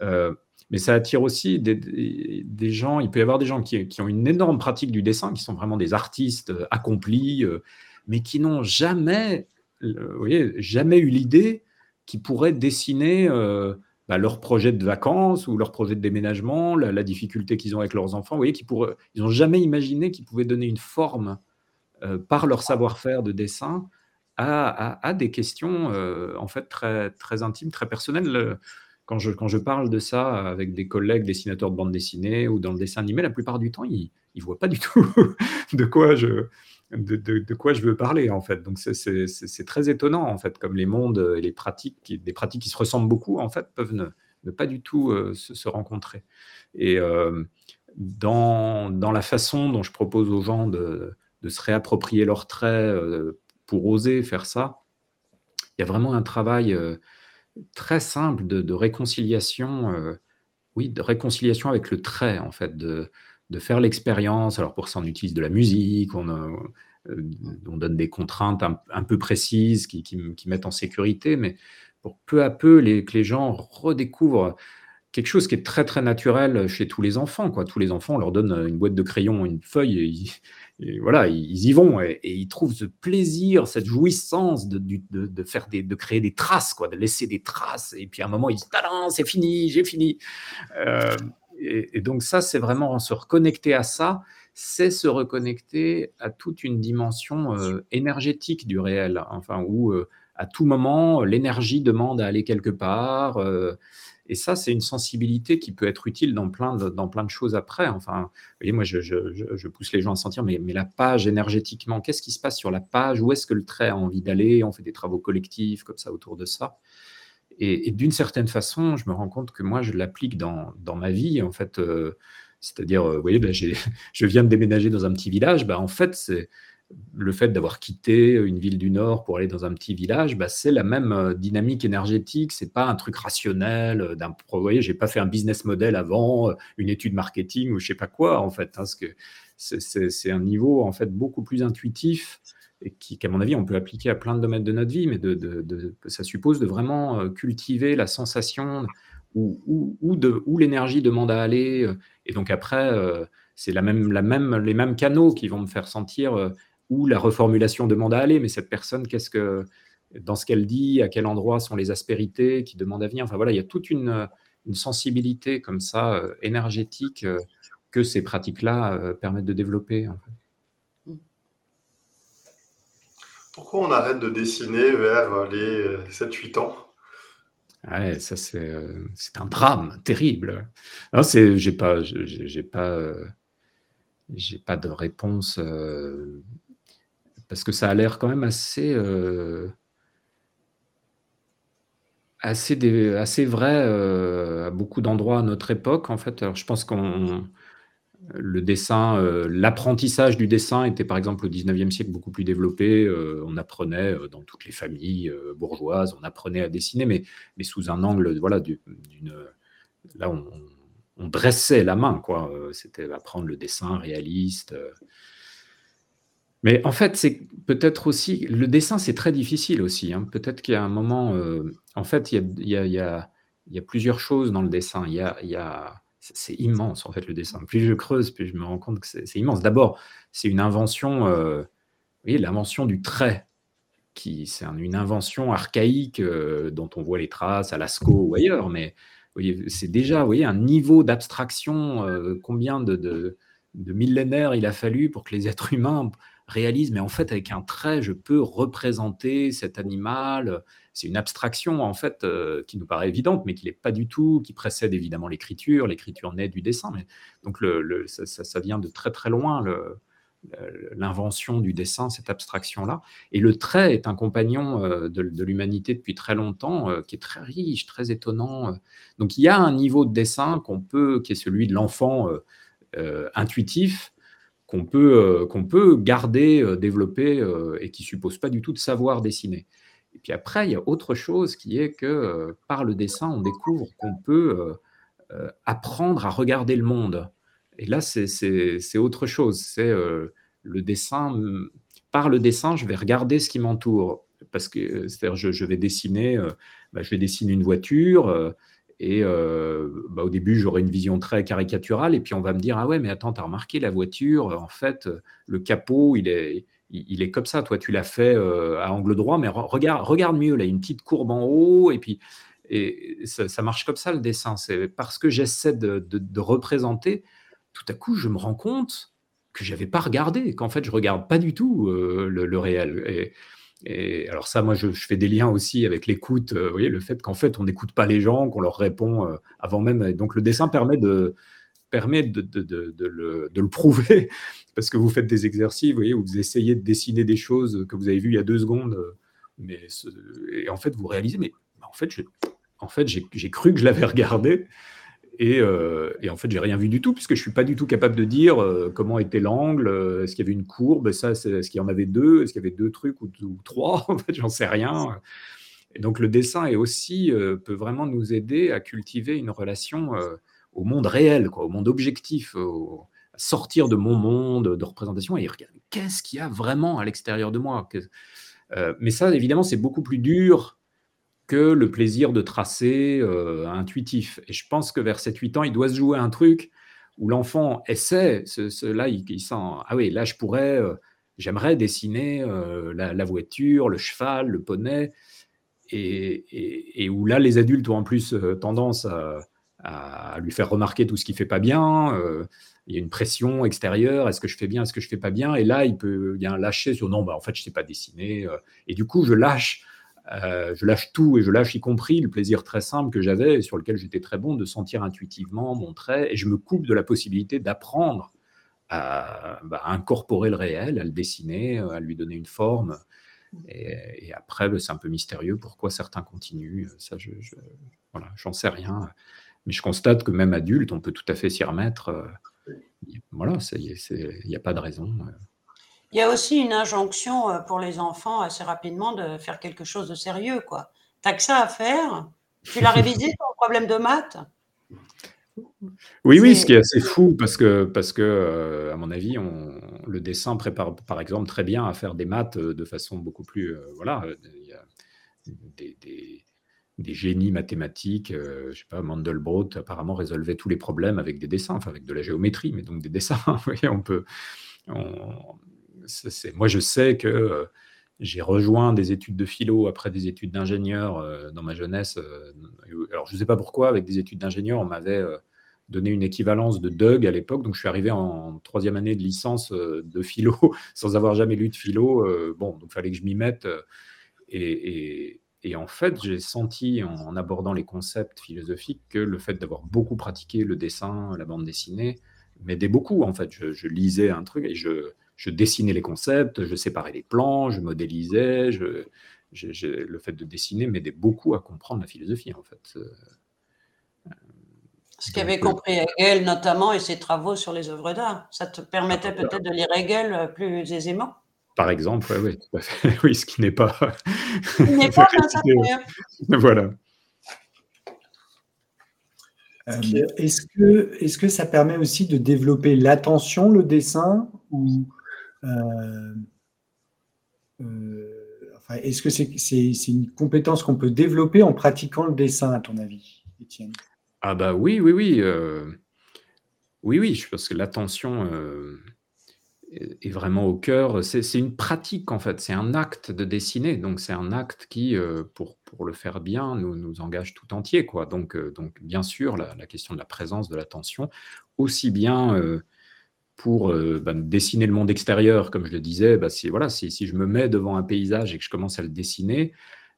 Euh, mais ça attire aussi des, gens, il peut y avoir des gens qui, ont une énorme pratique du dessin, qui sont vraiment des artistes accomplis, mais qui n'ont jamais, voyez, jamais eu l'idée qu'ils pourraient dessiner bah, leur projet de vacances ou leur projet de déménagement, la, difficulté qu'ils ont avec leurs enfants. Vous voyez, qu'ils ils n'ont jamais imaginé qu'ils pouvaient donner une forme euh, par leur savoir-faire de dessin à, des questions euh, en fait très, très intimes, très personnelles. Quand je, quand je parle de ça avec des collègues dessinateurs de bande dessinée ou dans le dessin animé, la plupart du temps, ils ne voient pas du tout de quoi je, de, quoi je veux parler en fait. Donc c'est très étonnant en fait, comme les mondes et les pratiques, des pratiques qui se ressemblent beaucoup en fait, peuvent ne, pas du tout euh, se, rencontrer. Et euh, dans, la façon dont je propose aux gens de, se réapproprier leurs traits euh, pour oser faire ça, il y a vraiment un travail très simple de, réconciliation, oui, de réconciliation avec le trait en fait, de de faire l'expérience. Alors pour ça, on utilise de la musique, on, euh, on donne des contraintes un, peu précises qui, mettent en sécurité, mais pour peu à peu les, que les gens redécouvrent quelque chose qui est très très naturel chez tous les enfants. Quoi. Tous les enfants, on leur donne une boîte de crayons, une feuille, et, voilà, ils y vont et, ils trouvent ce plaisir, cette jouissance de, faire de créer des traces, quoi, de laisser des traces. Et puis à un moment, ils disent c'est fini, j'ai fini. Euh, et, donc ça, c'est vraiment se reconnecter à ça, c'est se reconnecter à toute une dimension euh, énergétique du réel, enfin où euh, à tout moment l'énergie demande à aller quelque part. Euh, et ça, c'est une sensibilité qui peut être utile dans plein de, dans plein de choses après. Enfin, vous voyez, moi, je, je, pousse les gens à sentir, mais, mais la page énergétiquement, qu'est-ce qui se passe sur la page? Où est-ce que le trait a envie d'aller? On fait des travaux collectifs comme ça autour de ça. Et, d'une certaine façon, je me rends compte que moi, je l'applique dans, ma vie, en fait. Euh, c'est-à-dire, euh, vous voyez, ben, je viens de déménager dans un petit village. Ben, en fait, c'est le fait d'avoir quitté une ville du Nord pour aller dans un petit village, ben, c'est la même euh, dynamique énergétique. C'est pas un truc rationnel. Vous voyez, j'ai pas fait un business model avant, une étude marketing ou je sais pas quoi, en fait. Hein, c'est, un niveau, en fait, beaucoup plus intuitif qui, qu'à mon avis, on peut appliquer à plein de domaines de notre vie, mais de, ça suppose de vraiment euh, cultiver la sensation où, l'énergie demande à aller. Euh, et donc après, euh, c'est la même, les mêmes canaux qui vont me faire sentir où la reformulation demande à aller, mais cette personne, qu'est-ce que, dans ce qu'elle dit, à quel endroit sont les aspérités qui demandent à venir. Enfin voilà, il y a toute une, sensibilité comme ça, énergétique, que ces pratiques-là permettent de développer. Pourquoi on arrête de dessiner vers les 7-8 ans? Ouais, ça euh, c'est un drame terrible. Non, c'est j'ai pas j'ai pas j'ai pas de réponse euh, parce que ça a l'air quand même assez euh, assez assez vrai à beaucoup d'endroits à notre époque en fait. Alors je pense qu'on le dessin, euh, l'apprentissage du dessin était par exemple au 19e siècle beaucoup plus développé. Euh, on apprenait euh, dans toutes les familles bourgeoises, on apprenait à dessiner, mais, mais sous un angle, voilà, d'une, là on, dressait la main, quoi. C'était apprendre le dessin réaliste. Mais en fait, c'est peut-être aussi le dessin, c'est très difficile aussi. Hein. Peut-être qu'il y a un moment, en fait, il y a, y, a, plusieurs choses dans le dessin. Il y a, il y a c'est immense en fait le dessin. Plus je creuse, plus je me rends compte que c'est immense. D'abord, c'est une invention, euh, oui, l'invention du trait, qui c'est une invention archaïque euh, dont on voit les traces à Lascaux ou ailleurs, mais c'est déjà, vous voyez, un niveau d'abstraction. Euh, combien de, millénaires il a fallu pour que les êtres humains réalisent, mais en fait, avec un trait, je peux représenter cet animal, c'est une abstraction en fait euh, qui nous paraît évidente, mais qui n'est pas du tout, qui précède évidemment l'écriture. L'écriture naît du dessin, mais donc ça, vient de très très loin. l'invention du dessin, cette abstraction-là. Et le trait est un compagnon de, l'humanité depuis très longtemps, qui est très riche, très étonnant. Donc il y a un niveau de dessin qu'on peut, qui est celui de l'enfant intuitif, qu'on peut, qu'on peut garder, développer, et qui suppose pas du tout de savoir dessiner. Et puis après, il y a autre chose qui est que par le dessin, on découvre qu'on peut apprendre à regarder le monde. Et là, c'est autre chose. C'est euh, le dessin. Par le dessin, je vais regarder ce qui m'entoure. Parce que c'est-à-dire, je, vais dessiner, euh, bah, je vais dessiner une voiture. Euh, et bah, au début, j'aurai une vision très caricaturale. Et puis, on va me dire Ah ouais, mais attends, tu as remarqué la voiture En fait, le capot, il est, il, est comme ça. Toi, tu l'as fait à angle droit, mais regarde, regarde mieux. Là, une petite courbe en haut. Et puis, et ça, marche comme ça le dessin. C'est parce que j'essaie de, représenter tout à coup, je me rends compte que j'avais pas regardé, qu'en fait, je regarde pas du tout euh, le, réel. Et, alors ça, moi, je, fais des liens aussi avec l'écoute. Euh, voyez, le fait qu'en fait, on n'écoute pas les gens, qu'on leur répond euh, avant même. donc, le dessin permet de permet de, le, prouver, parce que vous faites des exercices, vous voyez, où vous essayez de dessiner des choses que vous avez vues il y a deux secondes, mais et en fait, vous réalisez, mais en fait, en fait, j'ai cru que je l'avais regardé, euh, et, en fait, j'ai rien vu du tout, puisque je suis pas du tout capable de dire euh, comment était l'angle, euh, est-ce qu'il y avait une courbe, est-ce qu'il y en avait deux, est-ce qu'il y avait deux trucs ou, trois, en fait, j'en sais rien. Et donc, le dessin est aussi peut vraiment nous aider à cultiver une relation au monde réel, quoi, au monde objectif, à sortir de mon monde de représentation et regarder qu'est-ce qu'il y a vraiment à l'extérieur de moi. mais ça, évidemment, c'est beaucoup plus dur que le plaisir de tracer euh, intuitif. Et je pense que vers 7-8 ans, il doit se jouer un truc où l'enfant essaie, là, il, sent, ah oui, là, je pourrais, euh, j'aimerais dessiner euh, la, voiture, le cheval, le poney, et, où là, les adultes ont en plus tendance à, lui faire remarquer tout ce qui fait pas bien. il y a une pression extérieure, est-ce que je fais bien, est-ce que je fais pas bien, et là, il peut un lâcher sur non, bah, en fait, je sais pas dessiner, et du coup, je lâche euh, je lâche tout et je lâche y compris le plaisir très simple que j'avais et sur lequel j'étais très bon de sentir intuitivement mon trait et je me coupe de la possibilité d'apprendre à, bah, incorporer le réel, à le dessiner, à lui donner une forme. Et, après, bah, c'est un peu mystérieux pourquoi certains continuent. Ça, je, voilà, j'en sais rien. Mais je constate que même adulte, on peut tout à fait s'y remettre. Voilà, il n'y a pas de raison. Il y a aussi une injonction euh, pour les enfants assez rapidement de faire quelque chose de sérieux. quoi. T'as que ça à faire Tu l'as révisé ton problème de maths? Oui, oui, ce qui est assez fou parce que, parce que euh, à mon avis, on, le dessin prépare par exemple très bien à faire des maths euh, de façon beaucoup plus. voilà, il y a des, des, génies mathématiques, je je sais pas, Mandelbrot apparemment résolvait tous les problèmes avec des dessins, enfin avec de la géométrie, mais donc des dessins. on peut. On, moi, je sais que euh, j'ai rejoint des études de philo après des études d'ingénieur euh, dans ma jeunesse. Euh, alors, je ne sais pas pourquoi, avec des études d'ingénieur, on m'avait donné une équivalence de Doug à l'époque. Donc, je suis arrivé en troisième année de licence de philo sans avoir jamais lu de philo. bon, donc, fallait que je m'y mette. Et, en fait, j'ai senti en, abordant les concepts philosophiques que le fait d'avoir beaucoup pratiqué le dessin, la bande dessinée, m'aidait beaucoup. En fait, je lisais un truc et je je dessinais les concepts, je séparais les plans, je modélisais. Je, le fait de dessiner m'aidait beaucoup à comprendre la philosophie, en fait. Ce qu'avait euh, compris Hegel, notamment, et ses travaux sur les œuvres d'art. Ça te permettait ah, peut-être de lire Hegel euh, plus aisément? Par exemple, oui, oui, ce qui n'est pas. Ce qui n'est pas Voilà. est-ce que, est que ça permet aussi de développer l'attention, le dessin, ou euh, euh, est-ce que c'est une compétence qu'on peut développer en pratiquant le dessin, à ton avis, Étienne? Ah bah oui, oui, oui. Euh, oui, oui, je pense que l'attention est vraiment au cœur. C'est une pratique, en fait. C'est un acte de dessiner. Donc, c'est un acte qui, pour, pour le faire bien, nous, nous engage tout entier. Quoi. Donc, donc, bien sûr, la, question de la présence de l'attention, aussi bien pour euh, bah, dessiner le monde extérieur, comme je le disais, bah, si, voilà, si, je me mets devant un paysage et que je commence à le dessiner,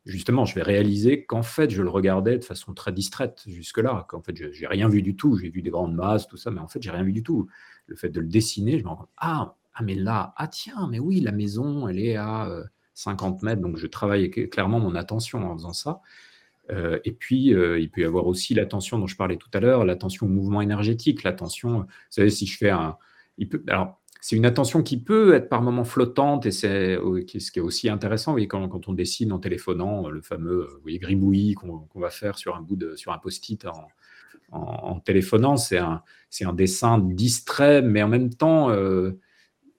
justement, je vais réaliser qu'en fait, je le regardais de façon très distraite jusque-là, qu'en fait, je n'ai rien vu du tout. J'ai vu des grandes masses, tout ça, mais en fait, j'ai rien vu du tout. Le fait de le dessiner, je me rends compte, ah, ah mais là, ah tiens, mais oui, la maison, elle est à 50 mètres, donc je travaille clairement mon attention en faisant ça. et puis, il peut y avoir aussi l'attention dont je parlais tout à l'heure, l'attention au mouvement énergétique, l'attention, vous savez, si je fais un... Alors, c'est une attention qui peut être par moments flottante et c'est ce qui est aussi intéressant quand, quand, on dessine en téléphonant le fameux oui, gribouillis qu'on va faire sur un un post-it en, en, téléphonant. C'est un, un dessin distrait, mais en même temps euh,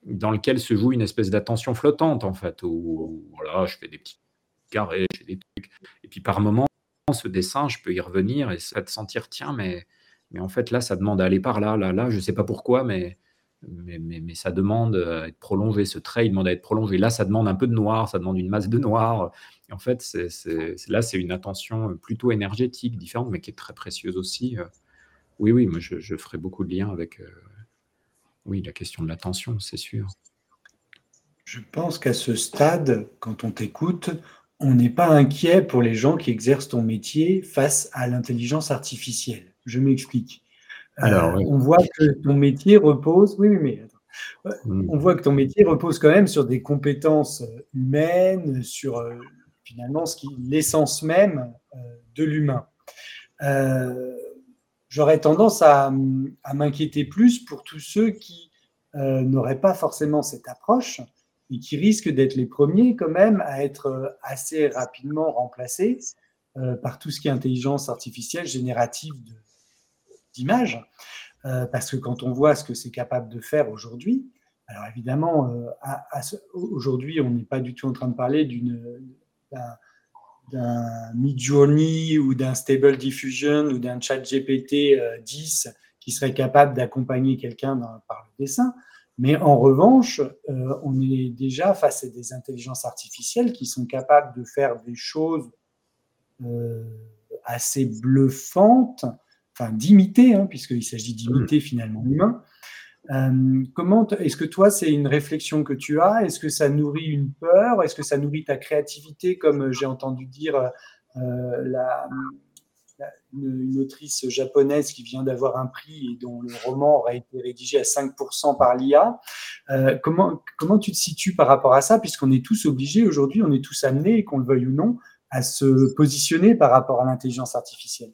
dans lequel se joue une espèce d'attention flottante en fait. Où, voilà, je fais des petits carrés, je fais des trucs, et puis par moments ce dessin, je peux y revenir et ça te sentir tiens, mais mais en fait là, ça demande à aller par là, là, là, je sais pas pourquoi, mais mais, ça demande à être prolongé. Ce trait, il demande à être prolongé. Là, ça demande un peu de noir, ça demande une masse de noir. Et en fait, là, c'est une attention plutôt énergétique, différente, mais qui est très précieuse aussi. Oui, oui, moi, je, ferai beaucoup de liens avec euh, oui, la question de l'attention, c'est sûr. Je pense qu'à ce stade, quand on t'écoute, on n'est pas inquiet pour les gens qui exercent ton métier face à l'intelligence artificielle. Je m'explique. Alors, on voit que ton métier repose. Oui, mais mmh. on voit que ton métier repose quand même sur des compétences humaines, sur euh, finalement ce qui l'essence même euh, de l'humain. Euh, j'aurais tendance à, m'inquiéter plus pour tous ceux qui n'auraient pas forcément cette approche et qui risquent d'être les premiers quand même à être assez rapidement remplacés par tout ce qui est intelligence artificielle générative de, d'image, euh, parce que quand on voit ce que c'est capable de faire aujourd'hui, alors évidemment, euh, aujourd'hui, on n'est pas du tout en train de parler d'une d'un Midjourney ou d'un Stable Diffusion ou d'un Chat GPT 10 qui serait capable d'accompagner quelqu'un par le dessin. Mais en revanche, euh, on est déjà face à des intelligences artificielles qui sont capables de faire des choses assez bluffantes enfin d'imiter, hein, puisqu'il s'agit d'imiter finalement l'humain. Euh, comment est-ce que toi, c'est une réflexion que tu as? Est-ce que ça nourrit une peur? Est-ce que ça nourrit ta créativité, comme euh, j'ai entendu dire euh, une, autrice japonaise qui vient d'avoir un prix et dont le roman aurait été rédigé à 5% par l'IA comment, comment tu te situes par rapport à ça? Puisqu'on est tous obligés aujourd'hui, on est tous amenés, qu'on le veuille ou non, à se positionner par rapport à l'intelligence artificielle.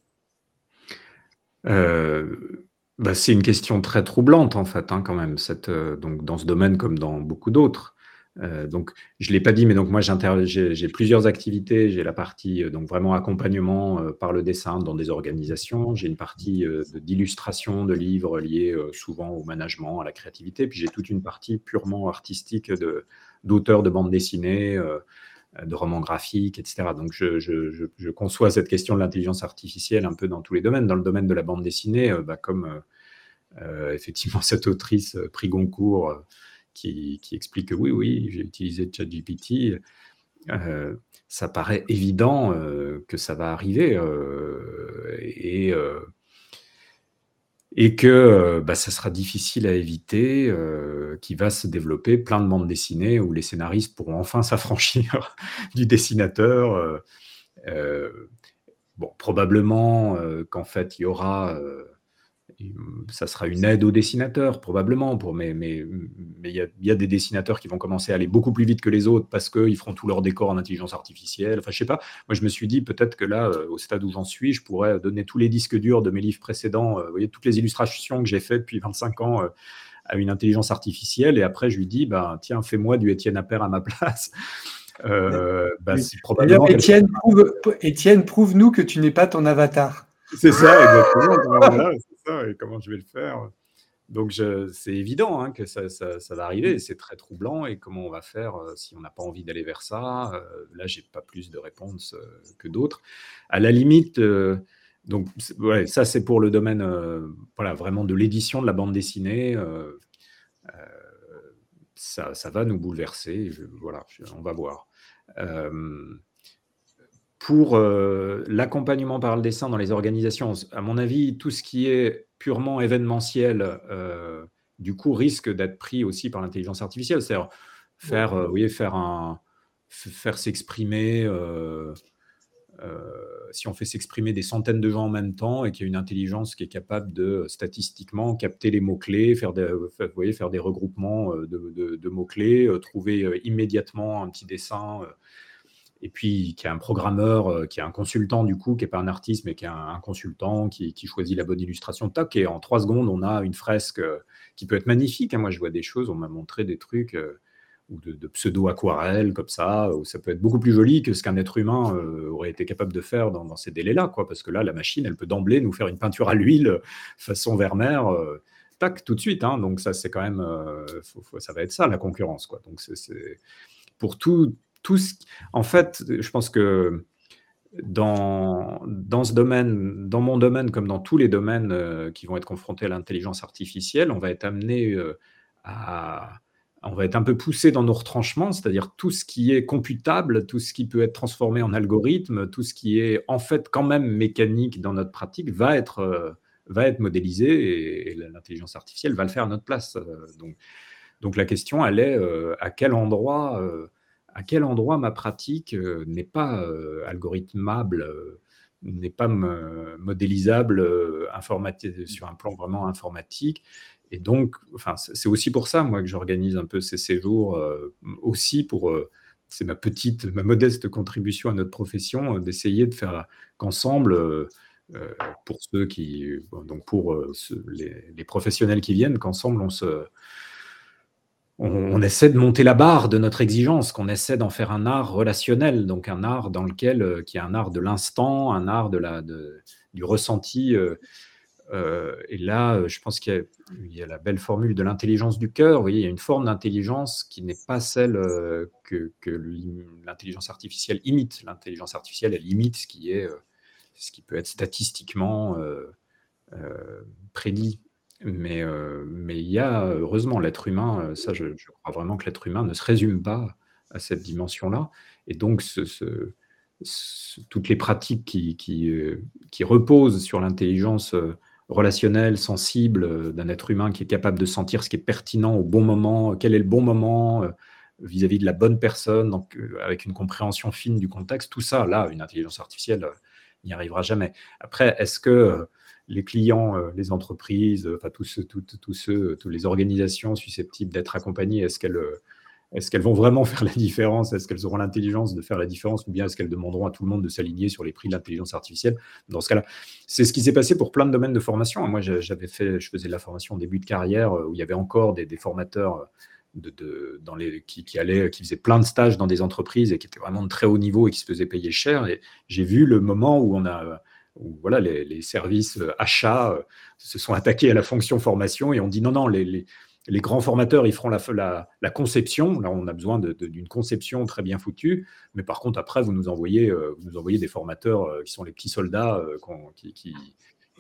Bah, c'est une question très troublante en fait, hein, quand même, euh, dans ce domaine comme dans beaucoup d'autres. Euh, donc je ne l'ai pas dit, mais donc moi j'ai plusieurs activités. J'ai la partie, donc vraiment accompagnement, par le dessin dans des organisations. J'ai une partie, d'illustration de livres liés, souvent au management, à la créativité. Puis j'ai toute une partie purement artistique de d'auteurs de bande dessinée, euh, de romans graphiques, etc. Donc je, conçois cette question de l'intelligence artificielle un peu dans tous les domaines. Dans le domaine de la bande dessinée, euh, bah, comme euh, effectivement cette autrice prix Goncourt qui, explique que oui, oui, j'ai utilisé ChatGPT, ça paraît évident que ça va arriver. et et que euh, bah, ça sera difficile à éviter, euh, qu'il va se développer plein de bandes dessinées où les scénaristes pourront enfin s'affranchir du dessinateur. Euh, bon, probablement qu'en fait, il y aura ça sera une aide aux dessinateurs, probablement, pour, mais il mais, mais y, a, y, a, des dessinateurs qui vont commencer à aller beaucoup plus vite que les autres parce qu'ils feront tous leurs décors en intelligence artificielle. Enfin, je sais pas. Moi, je me suis dit peut-être que là, euh, au stade où j'en suis, je pourrais donner tous les disques durs de mes livres précédents, euh, vous voyez, toutes les illustrations que j'ai faites depuis 25 ans euh, à une intelligence artificielle. Et après, je lui dis, bah, tiens, fais-moi du Étienne Appert à ma place. bah, probablement Étienne, prouve, Étienne, prouve-nous que tu n'es pas ton avatar. C'est ça, exactement. et comment je vais le faire donc c'est évident hein, que ça, va arriver, c'est très troublant et comment on va faire euh, si on n'a pas envie d'aller vers ça euh, Là, j'ai pas plus de réponses euh, que d'autres. À la limite, donc ouais, ça c'est pour le domaine voilà, vraiment de l'édition de la bande dessinée. Ça, va nous bouleverser, voilà, on va voir. Pour euh, l'accompagnement par le dessin dans les organisations, à mon avis, tout ce qui est purement événementiel, euh, du coup, risque d'être pris aussi par l'intelligence artificielle. C'est-à-dire faire, euh, faire, un, faire s'exprimer si on fait s'exprimer des centaines de gens en même temps et qu'il y a une intelligence qui est capable de statistiquement capter les mots-clés, faire, des, voyez, faire des regroupements de, mots-clés, trouver immédiatement un petit dessin, et puis qui a un programmeur, qui est un consultant du coup, qui n'est pas un artiste, mais qui est un, consultant, qui, choisit la bonne illustration, tac, et en trois secondes, on a une fresque qui peut être magnifique. Hein. Moi, je vois des choses, on m'a montré des trucs ou de, pseudo-aquarelles comme ça, où ça peut être beaucoup plus joli que ce qu'un être humain euh, aurait été capable de faire dans, ces délais-là, quoi. Parce que là, la machine, elle peut d'emblée nous faire une peinture à l'huile euh, façon Vermeer, euh, tac, tout de suite. Hein. Donc ça, c'est quand même, ça va être ça la concurrence, quoi. Donc c'est pour tout, tout. En fait, je pense que dans, dans ce domaine, dans mon domaine comme dans tous les domaines qui vont être confrontés à l'intelligence artificielle, on va être amené à on va être un peu poussé dans nos retranchements, c'est-à-dire tout ce qui est computable, tout ce qui peut être transformé en algorithme, tout ce qui est en fait quand même mécanique dans notre pratique va être, euh, va être modélisé et, l'intelligence artificielle va le faire à notre place. Euh, donc, donc la question, elle est euh, à quel endroit, à quel endroit ma pratique n'est pas algorithmable, n'est pas modélisable sur un plan vraiment informatique. Et donc, enfin, c'est aussi pour ça, moi, que j'organise un peu ces séjours, euh, aussi pour, euh, c'est ma petite, ma modeste contribution à notre profession, euh, d'essayer de faire qu'ensemble, pour ceux qui, donc pour les, professionnels qui viennent, qu'ensemble on se, on, essaie de monter la barre de notre exigence, qu'on essaie d'en faire un art relationnel, donc un art dans lequel, qui est un art de l'instant, un art de du ressenti. Euh, et là, euh, je pense qu'il y, a la belle formule de l'intelligence du cœur. Vous voyez, il y a une forme d'intelligence qui n'est pas celle euh, que, l'intelligence artificielle imite. L'intelligence artificielle, elle imite ce qui, est, ce qui peut être statistiquement prédit. Mais, mais il y a, heureusement, l'être humain, ça, je, crois vraiment que l'être humain ne se résume pas à cette dimension-là. Et donc, toutes les pratiques qui, qui reposent sur l'intelligence relationnel, sensible euh, d'un être humain qui est capable de sentir ce qui est pertinent au bon moment, quel est le bon moment euh, vis-à-vis de la bonne personne, donc euh, avec une compréhension fine du contexte, tout ça, là, une intelligence artificielle n'y arrivera jamais. Après, est-ce que les clients, les entreprises, enfin tous ceux, tous ceux, toutes les organisations susceptibles d'être accompagnées, est-ce qu'elles est-ce qu'elles vont vraiment faire la différence? Est-ce qu'elles auront l'intelligence de faire la différence Ou bien est-ce qu'elles demanderont à tout le monde de s'aligner sur les prix de l'intelligence artificielle? Dans ce cas-là, c'est ce qui s'est passé pour plein de domaines de formation. Moi, j'avais fait, je faisais de la formation au début de carrière euh, où il y avait encore des, formateurs euh, qui, qui, allaient, qui faisaient plein de stages dans des entreprises et qui étaient vraiment de très haut niveau et qui se faisaient payer cher. Et j'ai vu le moment où on a voilà, les, services euh, achats se sont attaqués à la fonction formation et ont dit non, non, les, grands formateurs, ils feront la, conception. Là, on a besoin d'une conception très bien foutue. Mais par contre, après, vous nous envoyez, euh, des formateurs euh, qui sont les petits soldats euh, qui,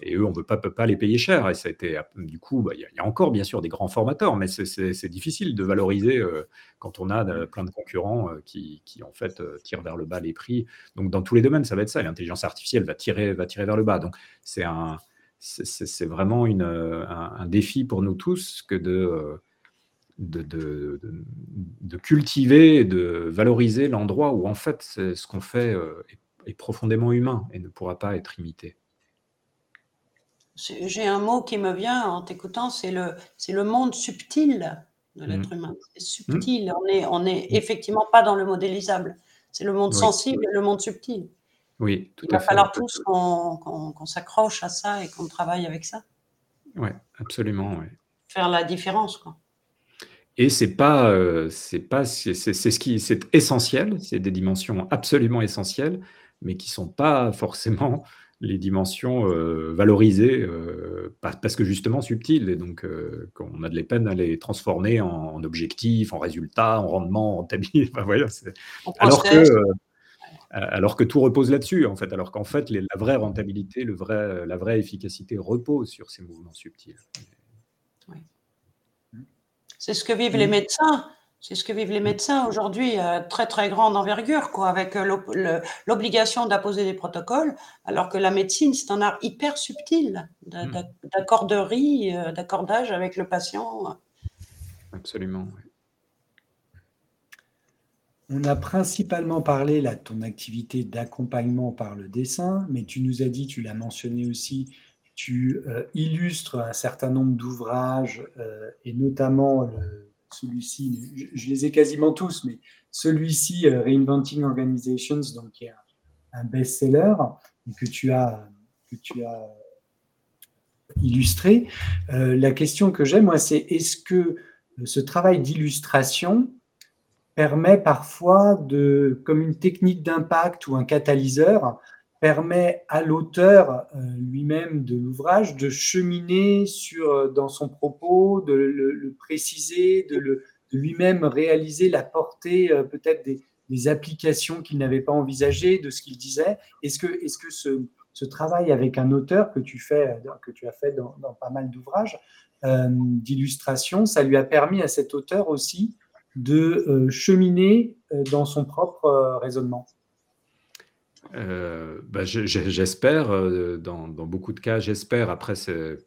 et eux, on ne peut pas, les payer cher. Et ça du coup, bah, il y, a encore bien sûr des grands formateurs, mais c'est difficile de valoriser quand on a plein de concurrents qui, qui, en fait, tirent vers le bas les prix. Donc, dans tous les domaines, ça va être ça. L'intelligence artificielle va tirer, va tirer vers le bas. Donc, c'est vraiment un, défi pour nous tous que de, cultiver de valoriser l'endroit où en fait ce qu'on fait euh, est, profondément humain et ne pourra pas être imité. J'ai un mot qui me vient en t'écoutant, c'est le, le monde subtil de l'être mmh. humain. C'est subtil, mmh. on n'est on est mmh. effectivement pas dans le modélisable. C'est le monde sensible et le monde subtil. Oui, tout à fait. Il va falloir tous qu'on s'accroche à ça et qu'on travaille avec ça. Oui, absolument. Faire la différence, quoi. Et c'est pas, euh, c'est pas, c'est ce qui, c'est essentiel. C'est des dimensions absolument essentielles, mais qui sont pas forcément les dimensions euh, valorisées euh, parce que justement subtiles. Et donc, on a de la peine à les transformer en, objectifs, en résultats, en rendement, en rentabilité. voilà, alors que euh, alors que tout repose là-dessus, en fait, alors qu'en fait, la vraie rentabilité, le vrai, la vraie efficacité repose sur ces mouvements subtils. C'est ce que vivent les médecins. C'est ce que vivent les médecins aujourd'hui à très très grande envergure, quoi, avec euh, l'obligation d'apposer des protocoles, alors que la médecine, c'est un art hyper subtil hmm. d'accorderie, euh, d'accordage avec le patient. Absolument. on a principalement parlé là, de ton activité d'accompagnement par le dessin, mais tu nous as dit, tu l'as mentionné aussi, tu euh, illustres un certain nombre d'ouvrages, euh, et notamment celui-ci, je, les ai quasiment tous, mais celui-ci, Reinventing Organizations, donc qui est un, best-seller, que tu as, que tu as illustré. la question que j'ai, moi, c'est est-ce que ce travail d'illustration, permet parfois de, comme une technique d'impact ou un catalyseur, permet à l'auteur euh, lui-même de l'ouvrage de cheminer euh, dans son propos, de le, préciser, de, lui-même réaliser la portée euh, peut-être des, applications qu'il n'avait pas envisagées, de ce qu'il disait. Est-ce que, -ce, travail avec un auteur que tu, fais, que tu as fait dans, pas mal d'ouvrages d'illustration, ça lui a permis à cet auteur aussi de euh, cheminer euh, dans son propre euh, raisonnement? Bah, J'espère, dans, beaucoup de cas, j'espère. Après, c'est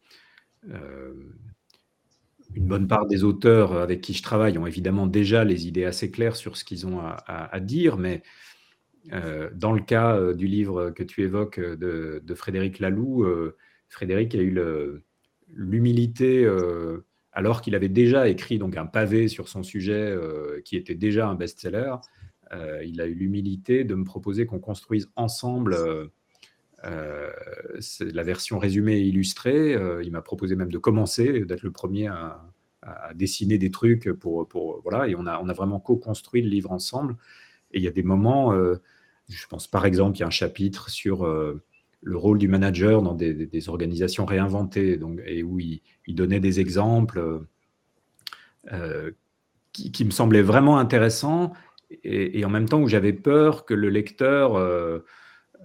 une bonne part des auteurs avec qui je travaille ont évidemment déjà les idées assez claires sur ce qu'ils ont à, dire, mais dans le cas du livre que tu évoques de, Frédéric Laloux, Frédéric a eu l'humilité alors qu'il avait déjà écrit donc un pavé sur son sujet euh, qui était déjà un best-seller, euh, il a eu l'humilité de me proposer qu'on construise ensemble euh, la version résumée et illustrée. il m'a proposé même de commencer, d'être le premier à, dessiner des trucs pour, pour voilà, et on a, on a vraiment co-construit le livre ensemble. Et il y a des moments, je pense par exemple, il y a un chapitre sur le rôle du manager dans des, organisations réinventées, donc, et où il, donnait des exemples euh, qui, me semblaient vraiment intéressants, et, en même temps où j'avais peur que le lecteur euh,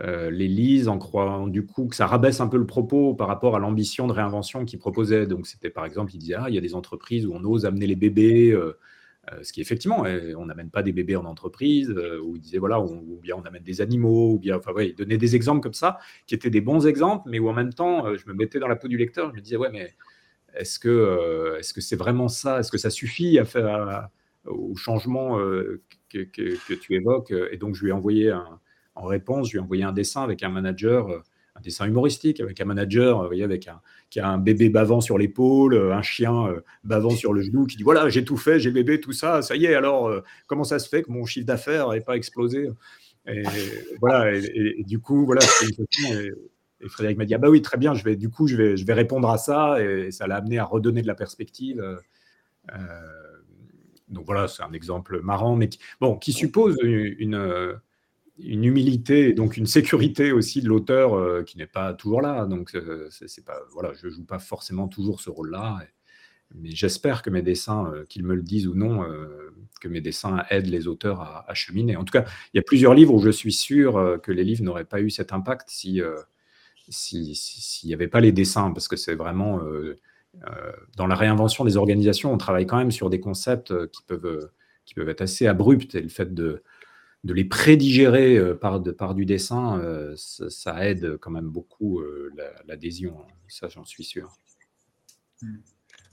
euh, les lise en croyant du coup que ça rabaisse un peu le propos par rapport à l'ambition de réinvention qu'il proposait. Donc c'était par exemple, il disait, ah, il y a des entreprises où on ose amener les bébés euh, ce qui effectivement, on n'amène pas des bébés en entreprise, ou il disait voilà, ou, bien on amène des animaux, ou bien, enfin ouais, il donnait des exemples comme ça, qui étaient des bons exemples, mais où en même temps, je me mettais dans la peau du lecteur, je me disais ouais, mais est-ce que c'est vraiment ça? Est-ce que ça suffit à faire au changement que, tu évoques Et donc je lui ai envoyé en réponse, je lui ai envoyé un dessin avec un manager un dessin humoristique avec un manager, vous voyez, avec un, qui a un bébé bavant sur l'épaule, euh, un chien euh, bavant sur le genou, qui dit voilà, j'ai tout fait, j'ai bébé, tout ça, ça y est, alors euh, comment ça se fait que mon chiffre d'affaires n'ait pas explosé? Et, voilà, et, du coup, voilà, Et, Frédéric m'a dit ah bah oui, très bien, je vais, du coup, je vais, je vais répondre à ça, et, ça l'a amené à redonner de la perspective. Donc voilà, c'est un exemple marrant, mais qui, bon, qui suppose une une humilité donc une sécurité aussi de l'auteur euh, qui n'est pas toujours là. Donc, euh, c'est pas, voilà, je ne joue pas forcément toujours ce rôle-là. Mais j'espère que mes dessins, euh, qu'ils me le disent ou non, que mes dessins aident les auteurs à, cheminer. En tout cas, il y a plusieurs livres où je suis sûr que les livres n'auraient pas eu cet impact si s'il n'y avait pas les dessins, parce que c'est vraiment dans la réinvention des organisations, on travaille quand même sur des concepts qui peuvent qui peuvent être assez abrupts et le fait de de les prédigérer euh, par, de, par du dessin, euh, ça, aide quand même beaucoup euh, l'adhésion. Hein. ça, j'en suis sûr. Hmm.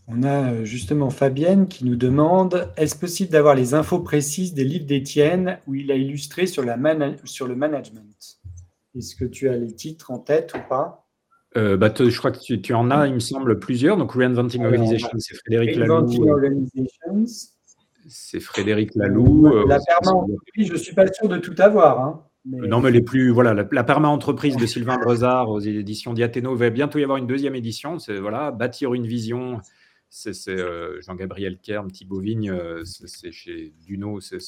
On a justement Fabienne qui nous demande est-ce possible d'avoir les infos précises des livres d'Étienne où il a illustré sur, la sur le management? Est-ce que tu as les titres en tête ou pas? Bah, je crois que tu, en as, il me semble, plusieurs. Donc, Reinventing Organizations, c'est Frédéric Organizations c'est Frédéric Laloux. Euh, la perma-entreprise, je ne suis pas sûr de tout avoir. Hein, non, mais les plus. Voilà, la, perma-entreprise de Sylvain Brezard aux éditions Diathéno va bientôt y avoir une deuxième édition. C'est voilà, bâtir une vision c'est euh, Jean-Gabriel Kern, Thibaut Vigne, euh, c'est chez Duno, c'est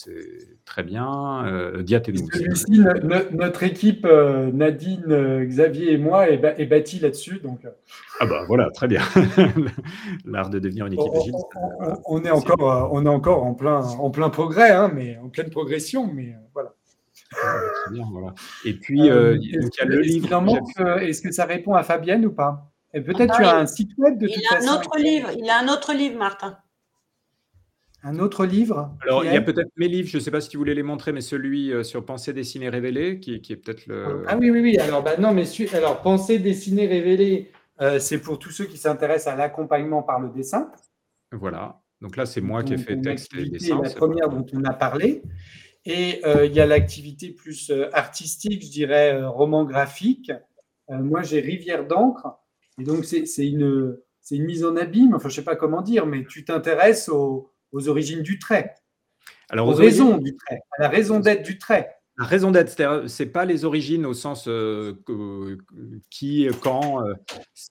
très bien. Euh, notre équipe, Nadine, Xavier et moi, est, bâtie là-dessus. Donc... Ah bah voilà, très bien. L'art de devenir une équipe agile. On, est encore, on est encore en plein, en plein progrès, hein, mais en pleine progression, mais voilà. très bien, voilà. Et puis, il y a le livre. Est-ce que ça répond à Fabienne ou pas? Et peut-être tu as un site web de il a un autre livre. Il a un autre livre, Martin. Un autre livre Alors, il y a peut-être mes livres, je ne sais pas si tu voulais les montrer, mais celui euh, sur Pensée dessinée révélée, qui, est peut-être le. Ah oui, oui, oui. Alors, bah, non, mais alors, Pensée dessinée révélée, euh, c'est pour tous ceux qui s'intéressent à l'accompagnement par le dessin. Voilà. Donc là, c'est moi qui ai fait texte et dessin. la première dont on a parlé. Et il y a l'activité plus artistique, je dirais, roman graphique. moi, j'ai Rivière d'encre. Et donc, c'est une, une mise en abîme, enfin, je ne sais pas comment dire, mais tu t'intéresses aux, aux origines du trait. Alors, aux, raisons du trait, à la raison d'être du trait. La raison d'être, c'est pas les origines au sens euh, qui, quand. Euh,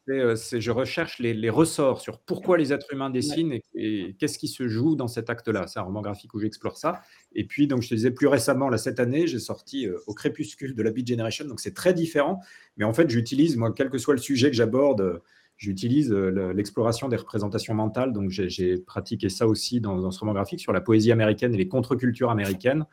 euh, c'est, je recherche les, ressorts sur pourquoi les êtres humains dessinent et, qu'est-ce qui se joue dans cet acte-là. C'est un roman graphique où j'explore ça. Et puis, donc, je te disais plus récemment, là, cette année, j'ai sorti Au crépuscule de la Beat Generation. Donc, c'est très différent. Mais en fait, j'utilise, moi, quel que soit le sujet que j'aborde, j'utilise l'exploration des représentations mentales. Donc, j'ai pratiqué ça aussi dans, dans, ce roman graphique sur la poésie américaine et les contre-cultures américaines.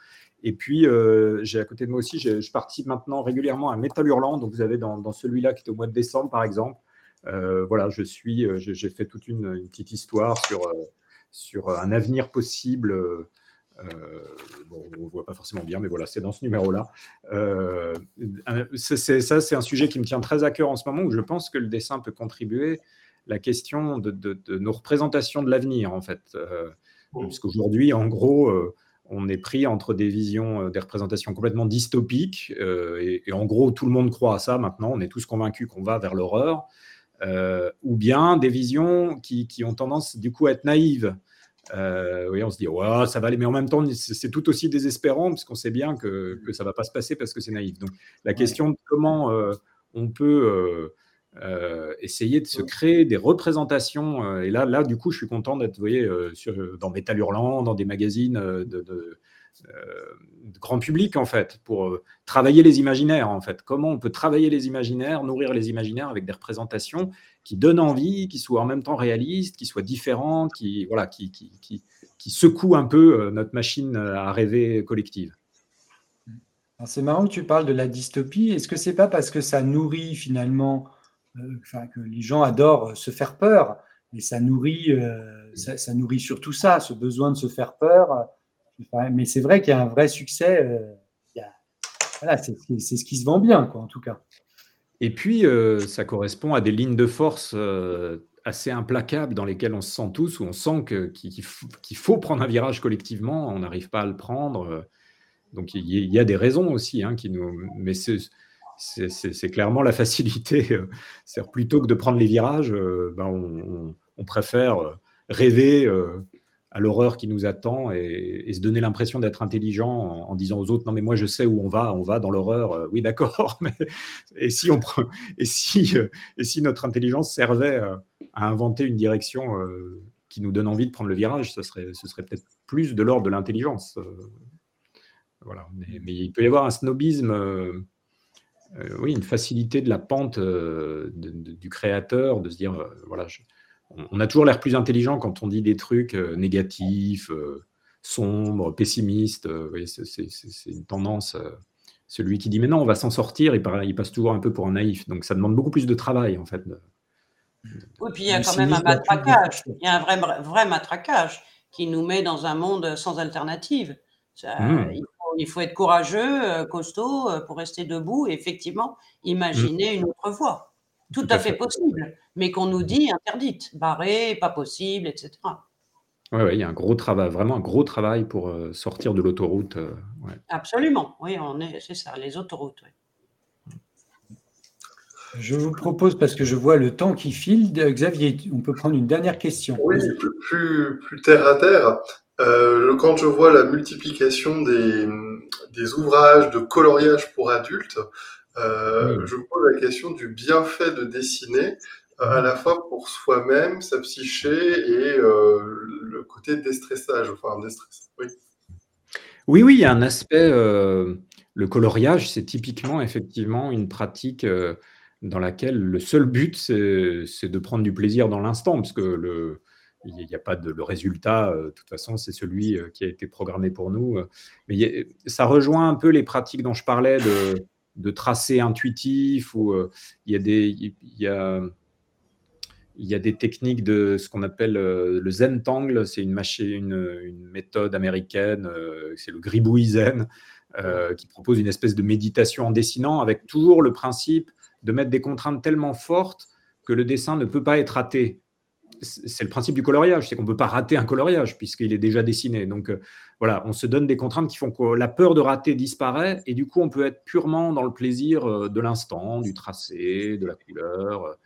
Et puis, euh, j'ai à côté de moi aussi, je, participe maintenant régulièrement à Metal Hurlant. Donc, vous avez dans, celui-là qui est au mois de décembre, par exemple. Euh, voilà, je suis, euh, j'ai fait toute une, petite histoire sur, sur un avenir possible. bon, on ne voit pas forcément bien, mais voilà, c'est dans ce numéro-là. ça, c'est un sujet qui me tient très à cœur en ce moment, où je pense que le dessin peut contribuer la question de, de, nos représentations de l'avenir, en fait. Mmh. Parce qu'aujourd'hui, en gros, on est pris entre des visions, euh, des représentations complètement dystopiques, euh, et, en gros, tout le monde croit à ça maintenant, on est tous convaincus qu'on va vers l'horreur, euh, ou bien des visions qui, ont tendance du coup à être naïves. oui, on se dit, ouais, ça va aller, mais en même temps, c'est tout aussi désespérant, parce qu'on sait bien que, ça ne va pas se passer parce que c'est naïf. Donc, la question de comment on peut euh, essayer de se créer des représentations. Euh, et là, là, du coup, je suis content d'être, voyez, euh, dans Métal Hurlant, dans des magazines de, grand public, en fait, pour travailler les imaginaires, en fait. Comment on peut travailler les imaginaires, nourrir les imaginaires avec des représentations qui donnent envie, qui soient en même temps réalistes, qui soient différentes, qui, voilà, qui, qui, qui secouent un peu notre machine à rêver collective. C'est marrant que tu parles de la dystopie. Est-ce que c'est pas parce que ça nourrit finalement euh, que les gens adorent euh, se faire peur. Et ça nourrit, euh, ça, nourrit surtout ça, ce besoin de se faire peur. Mais c'est vrai qu'il y a un vrai succès. voilà, c'est ce qui se vend bien, quoi, en tout cas. Et puis, ça correspond à des lignes de force assez implacables dans lesquelles on se sent tous, où on sent qu'il faut prendre un virage collectivement, on n'arrive pas à le prendre. Donc, il y, a des raisons aussi hein, qui nous. Mais c'est clairement la facilité. Euh, c'est plutôt que de prendre les virages, euh, ben on, préfère euh, rêver à l'horreur qui nous attend et, se donner l'impression d'être intelligent en, disant aux autres non mais moi je sais où on va, on va dans l'horreur. oui d'accord, et si notre intelligence servait à inventer une direction qui nous donne envie de prendre le virage, ce serait peut-être plus de l'ordre de l'intelligence. voilà. Mais, il peut y avoir un snobisme euh, oui, une facilité de la pente euh, du créateur, de se dire, euh, voilà, on, a toujours l'air plus intelligent quand on dit des trucs négatifs, sombres, pessimistes. c'est une tendance. celui qui dit, mais non, on va s'en sortir, il, il, passe toujours un peu pour un naïf. Donc ça demande beaucoup plus de travail, en fait. oui, puis il y a quand même un matraquage. Il y a un vrai, vrai matraquage qui nous met dans un monde sans alternative. Mmh il faut être courageux, euh, costaud euh, pour rester debout et effectivement imaginer mmh. une autre voie. Tout, à, fait, possible, mais qu'on nous dit interdite, barrée, pas possible, etc. Oui, ouais, il y a un gros travail, vraiment un gros travail pour euh, sortir de l'autoroute. Absolument, oui, on est, c'est ça, les autoroutes. Je vous propose, parce que je vois le temps qui file, Xavier, on peut prendre une dernière question. Oui, plus, plus terre à terre. Euh, quand je vois la multiplication des, des, ouvrages de coloriage pour adultes, euh, je me pose la question du bienfait de dessiner, euh, à la fois pour soi-même, sa psyché et euh, le côté déstressage, enfin déstress. Oui. oui, oui, il y a un aspect. Le coloriage, c'est typiquement effectivement une pratique dans laquelle le seul but, c'est de prendre du plaisir dans l'instant, parce que le, il n'y a pas de le résultat, euh, de toute façon, c'est celui euh, qui a été programmé pour nous. Euh. Mais ça rejoint un peu les pratiques dont je parlais de, de tracé intuitif, où il y a des, il y a, il y a des techniques de ce qu'on appelle le Zentangle, c'est une, une, méthode américaine, c'est le gribouille Zen, qui propose une espèce de méditation en dessinant avec toujours le principe de mettre des contraintes tellement fortes que le dessin ne peut pas être raté c'est le principe du coloriage, c'est qu'on ne peut pas rater un coloriage puisqu'il est déjà dessiné. Donc euh, voilà, on se donne des contraintes qui font que la peur de rater disparaît et du coup on peut être purement dans le plaisir euh, de l'instant, du tracé, de la couleur.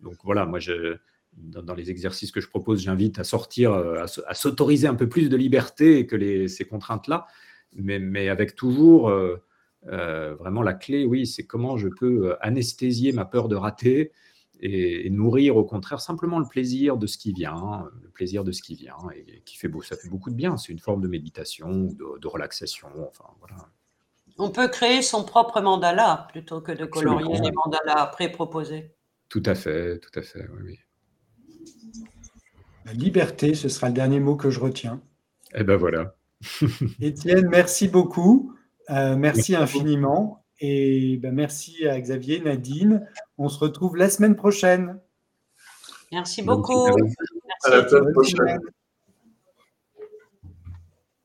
Donc voilà, moi je, dans, les exercices que je propose, j'invite à sortir, euh, à, s'autoriser un peu plus de liberté que ces contraintes-là, mais, avec toujours vraiment la clé, oui, c'est comment je peux anesthésier ma peur de rater et, nourrir au contraire simplement le plaisir de ce qui vient, le plaisir de ce qui vient, et, qui fait beau, ça fait beaucoup de bien. C'est une forme de méditation, de, de relaxation. Enfin, voilà. On peut créer son propre mandala plutôt que de colorier les mandalas pré-proposés. Tout à fait, tout à fait, oui, La liberté, ce sera le dernier mot que je retiens. Eh ben voilà. Étienne, merci beaucoup. Euh, merci, infiniment. Et ben, merci à Xavier, Nadine. On se retrouve la semaine prochaine. Merci beaucoup. À la semaine prochaine.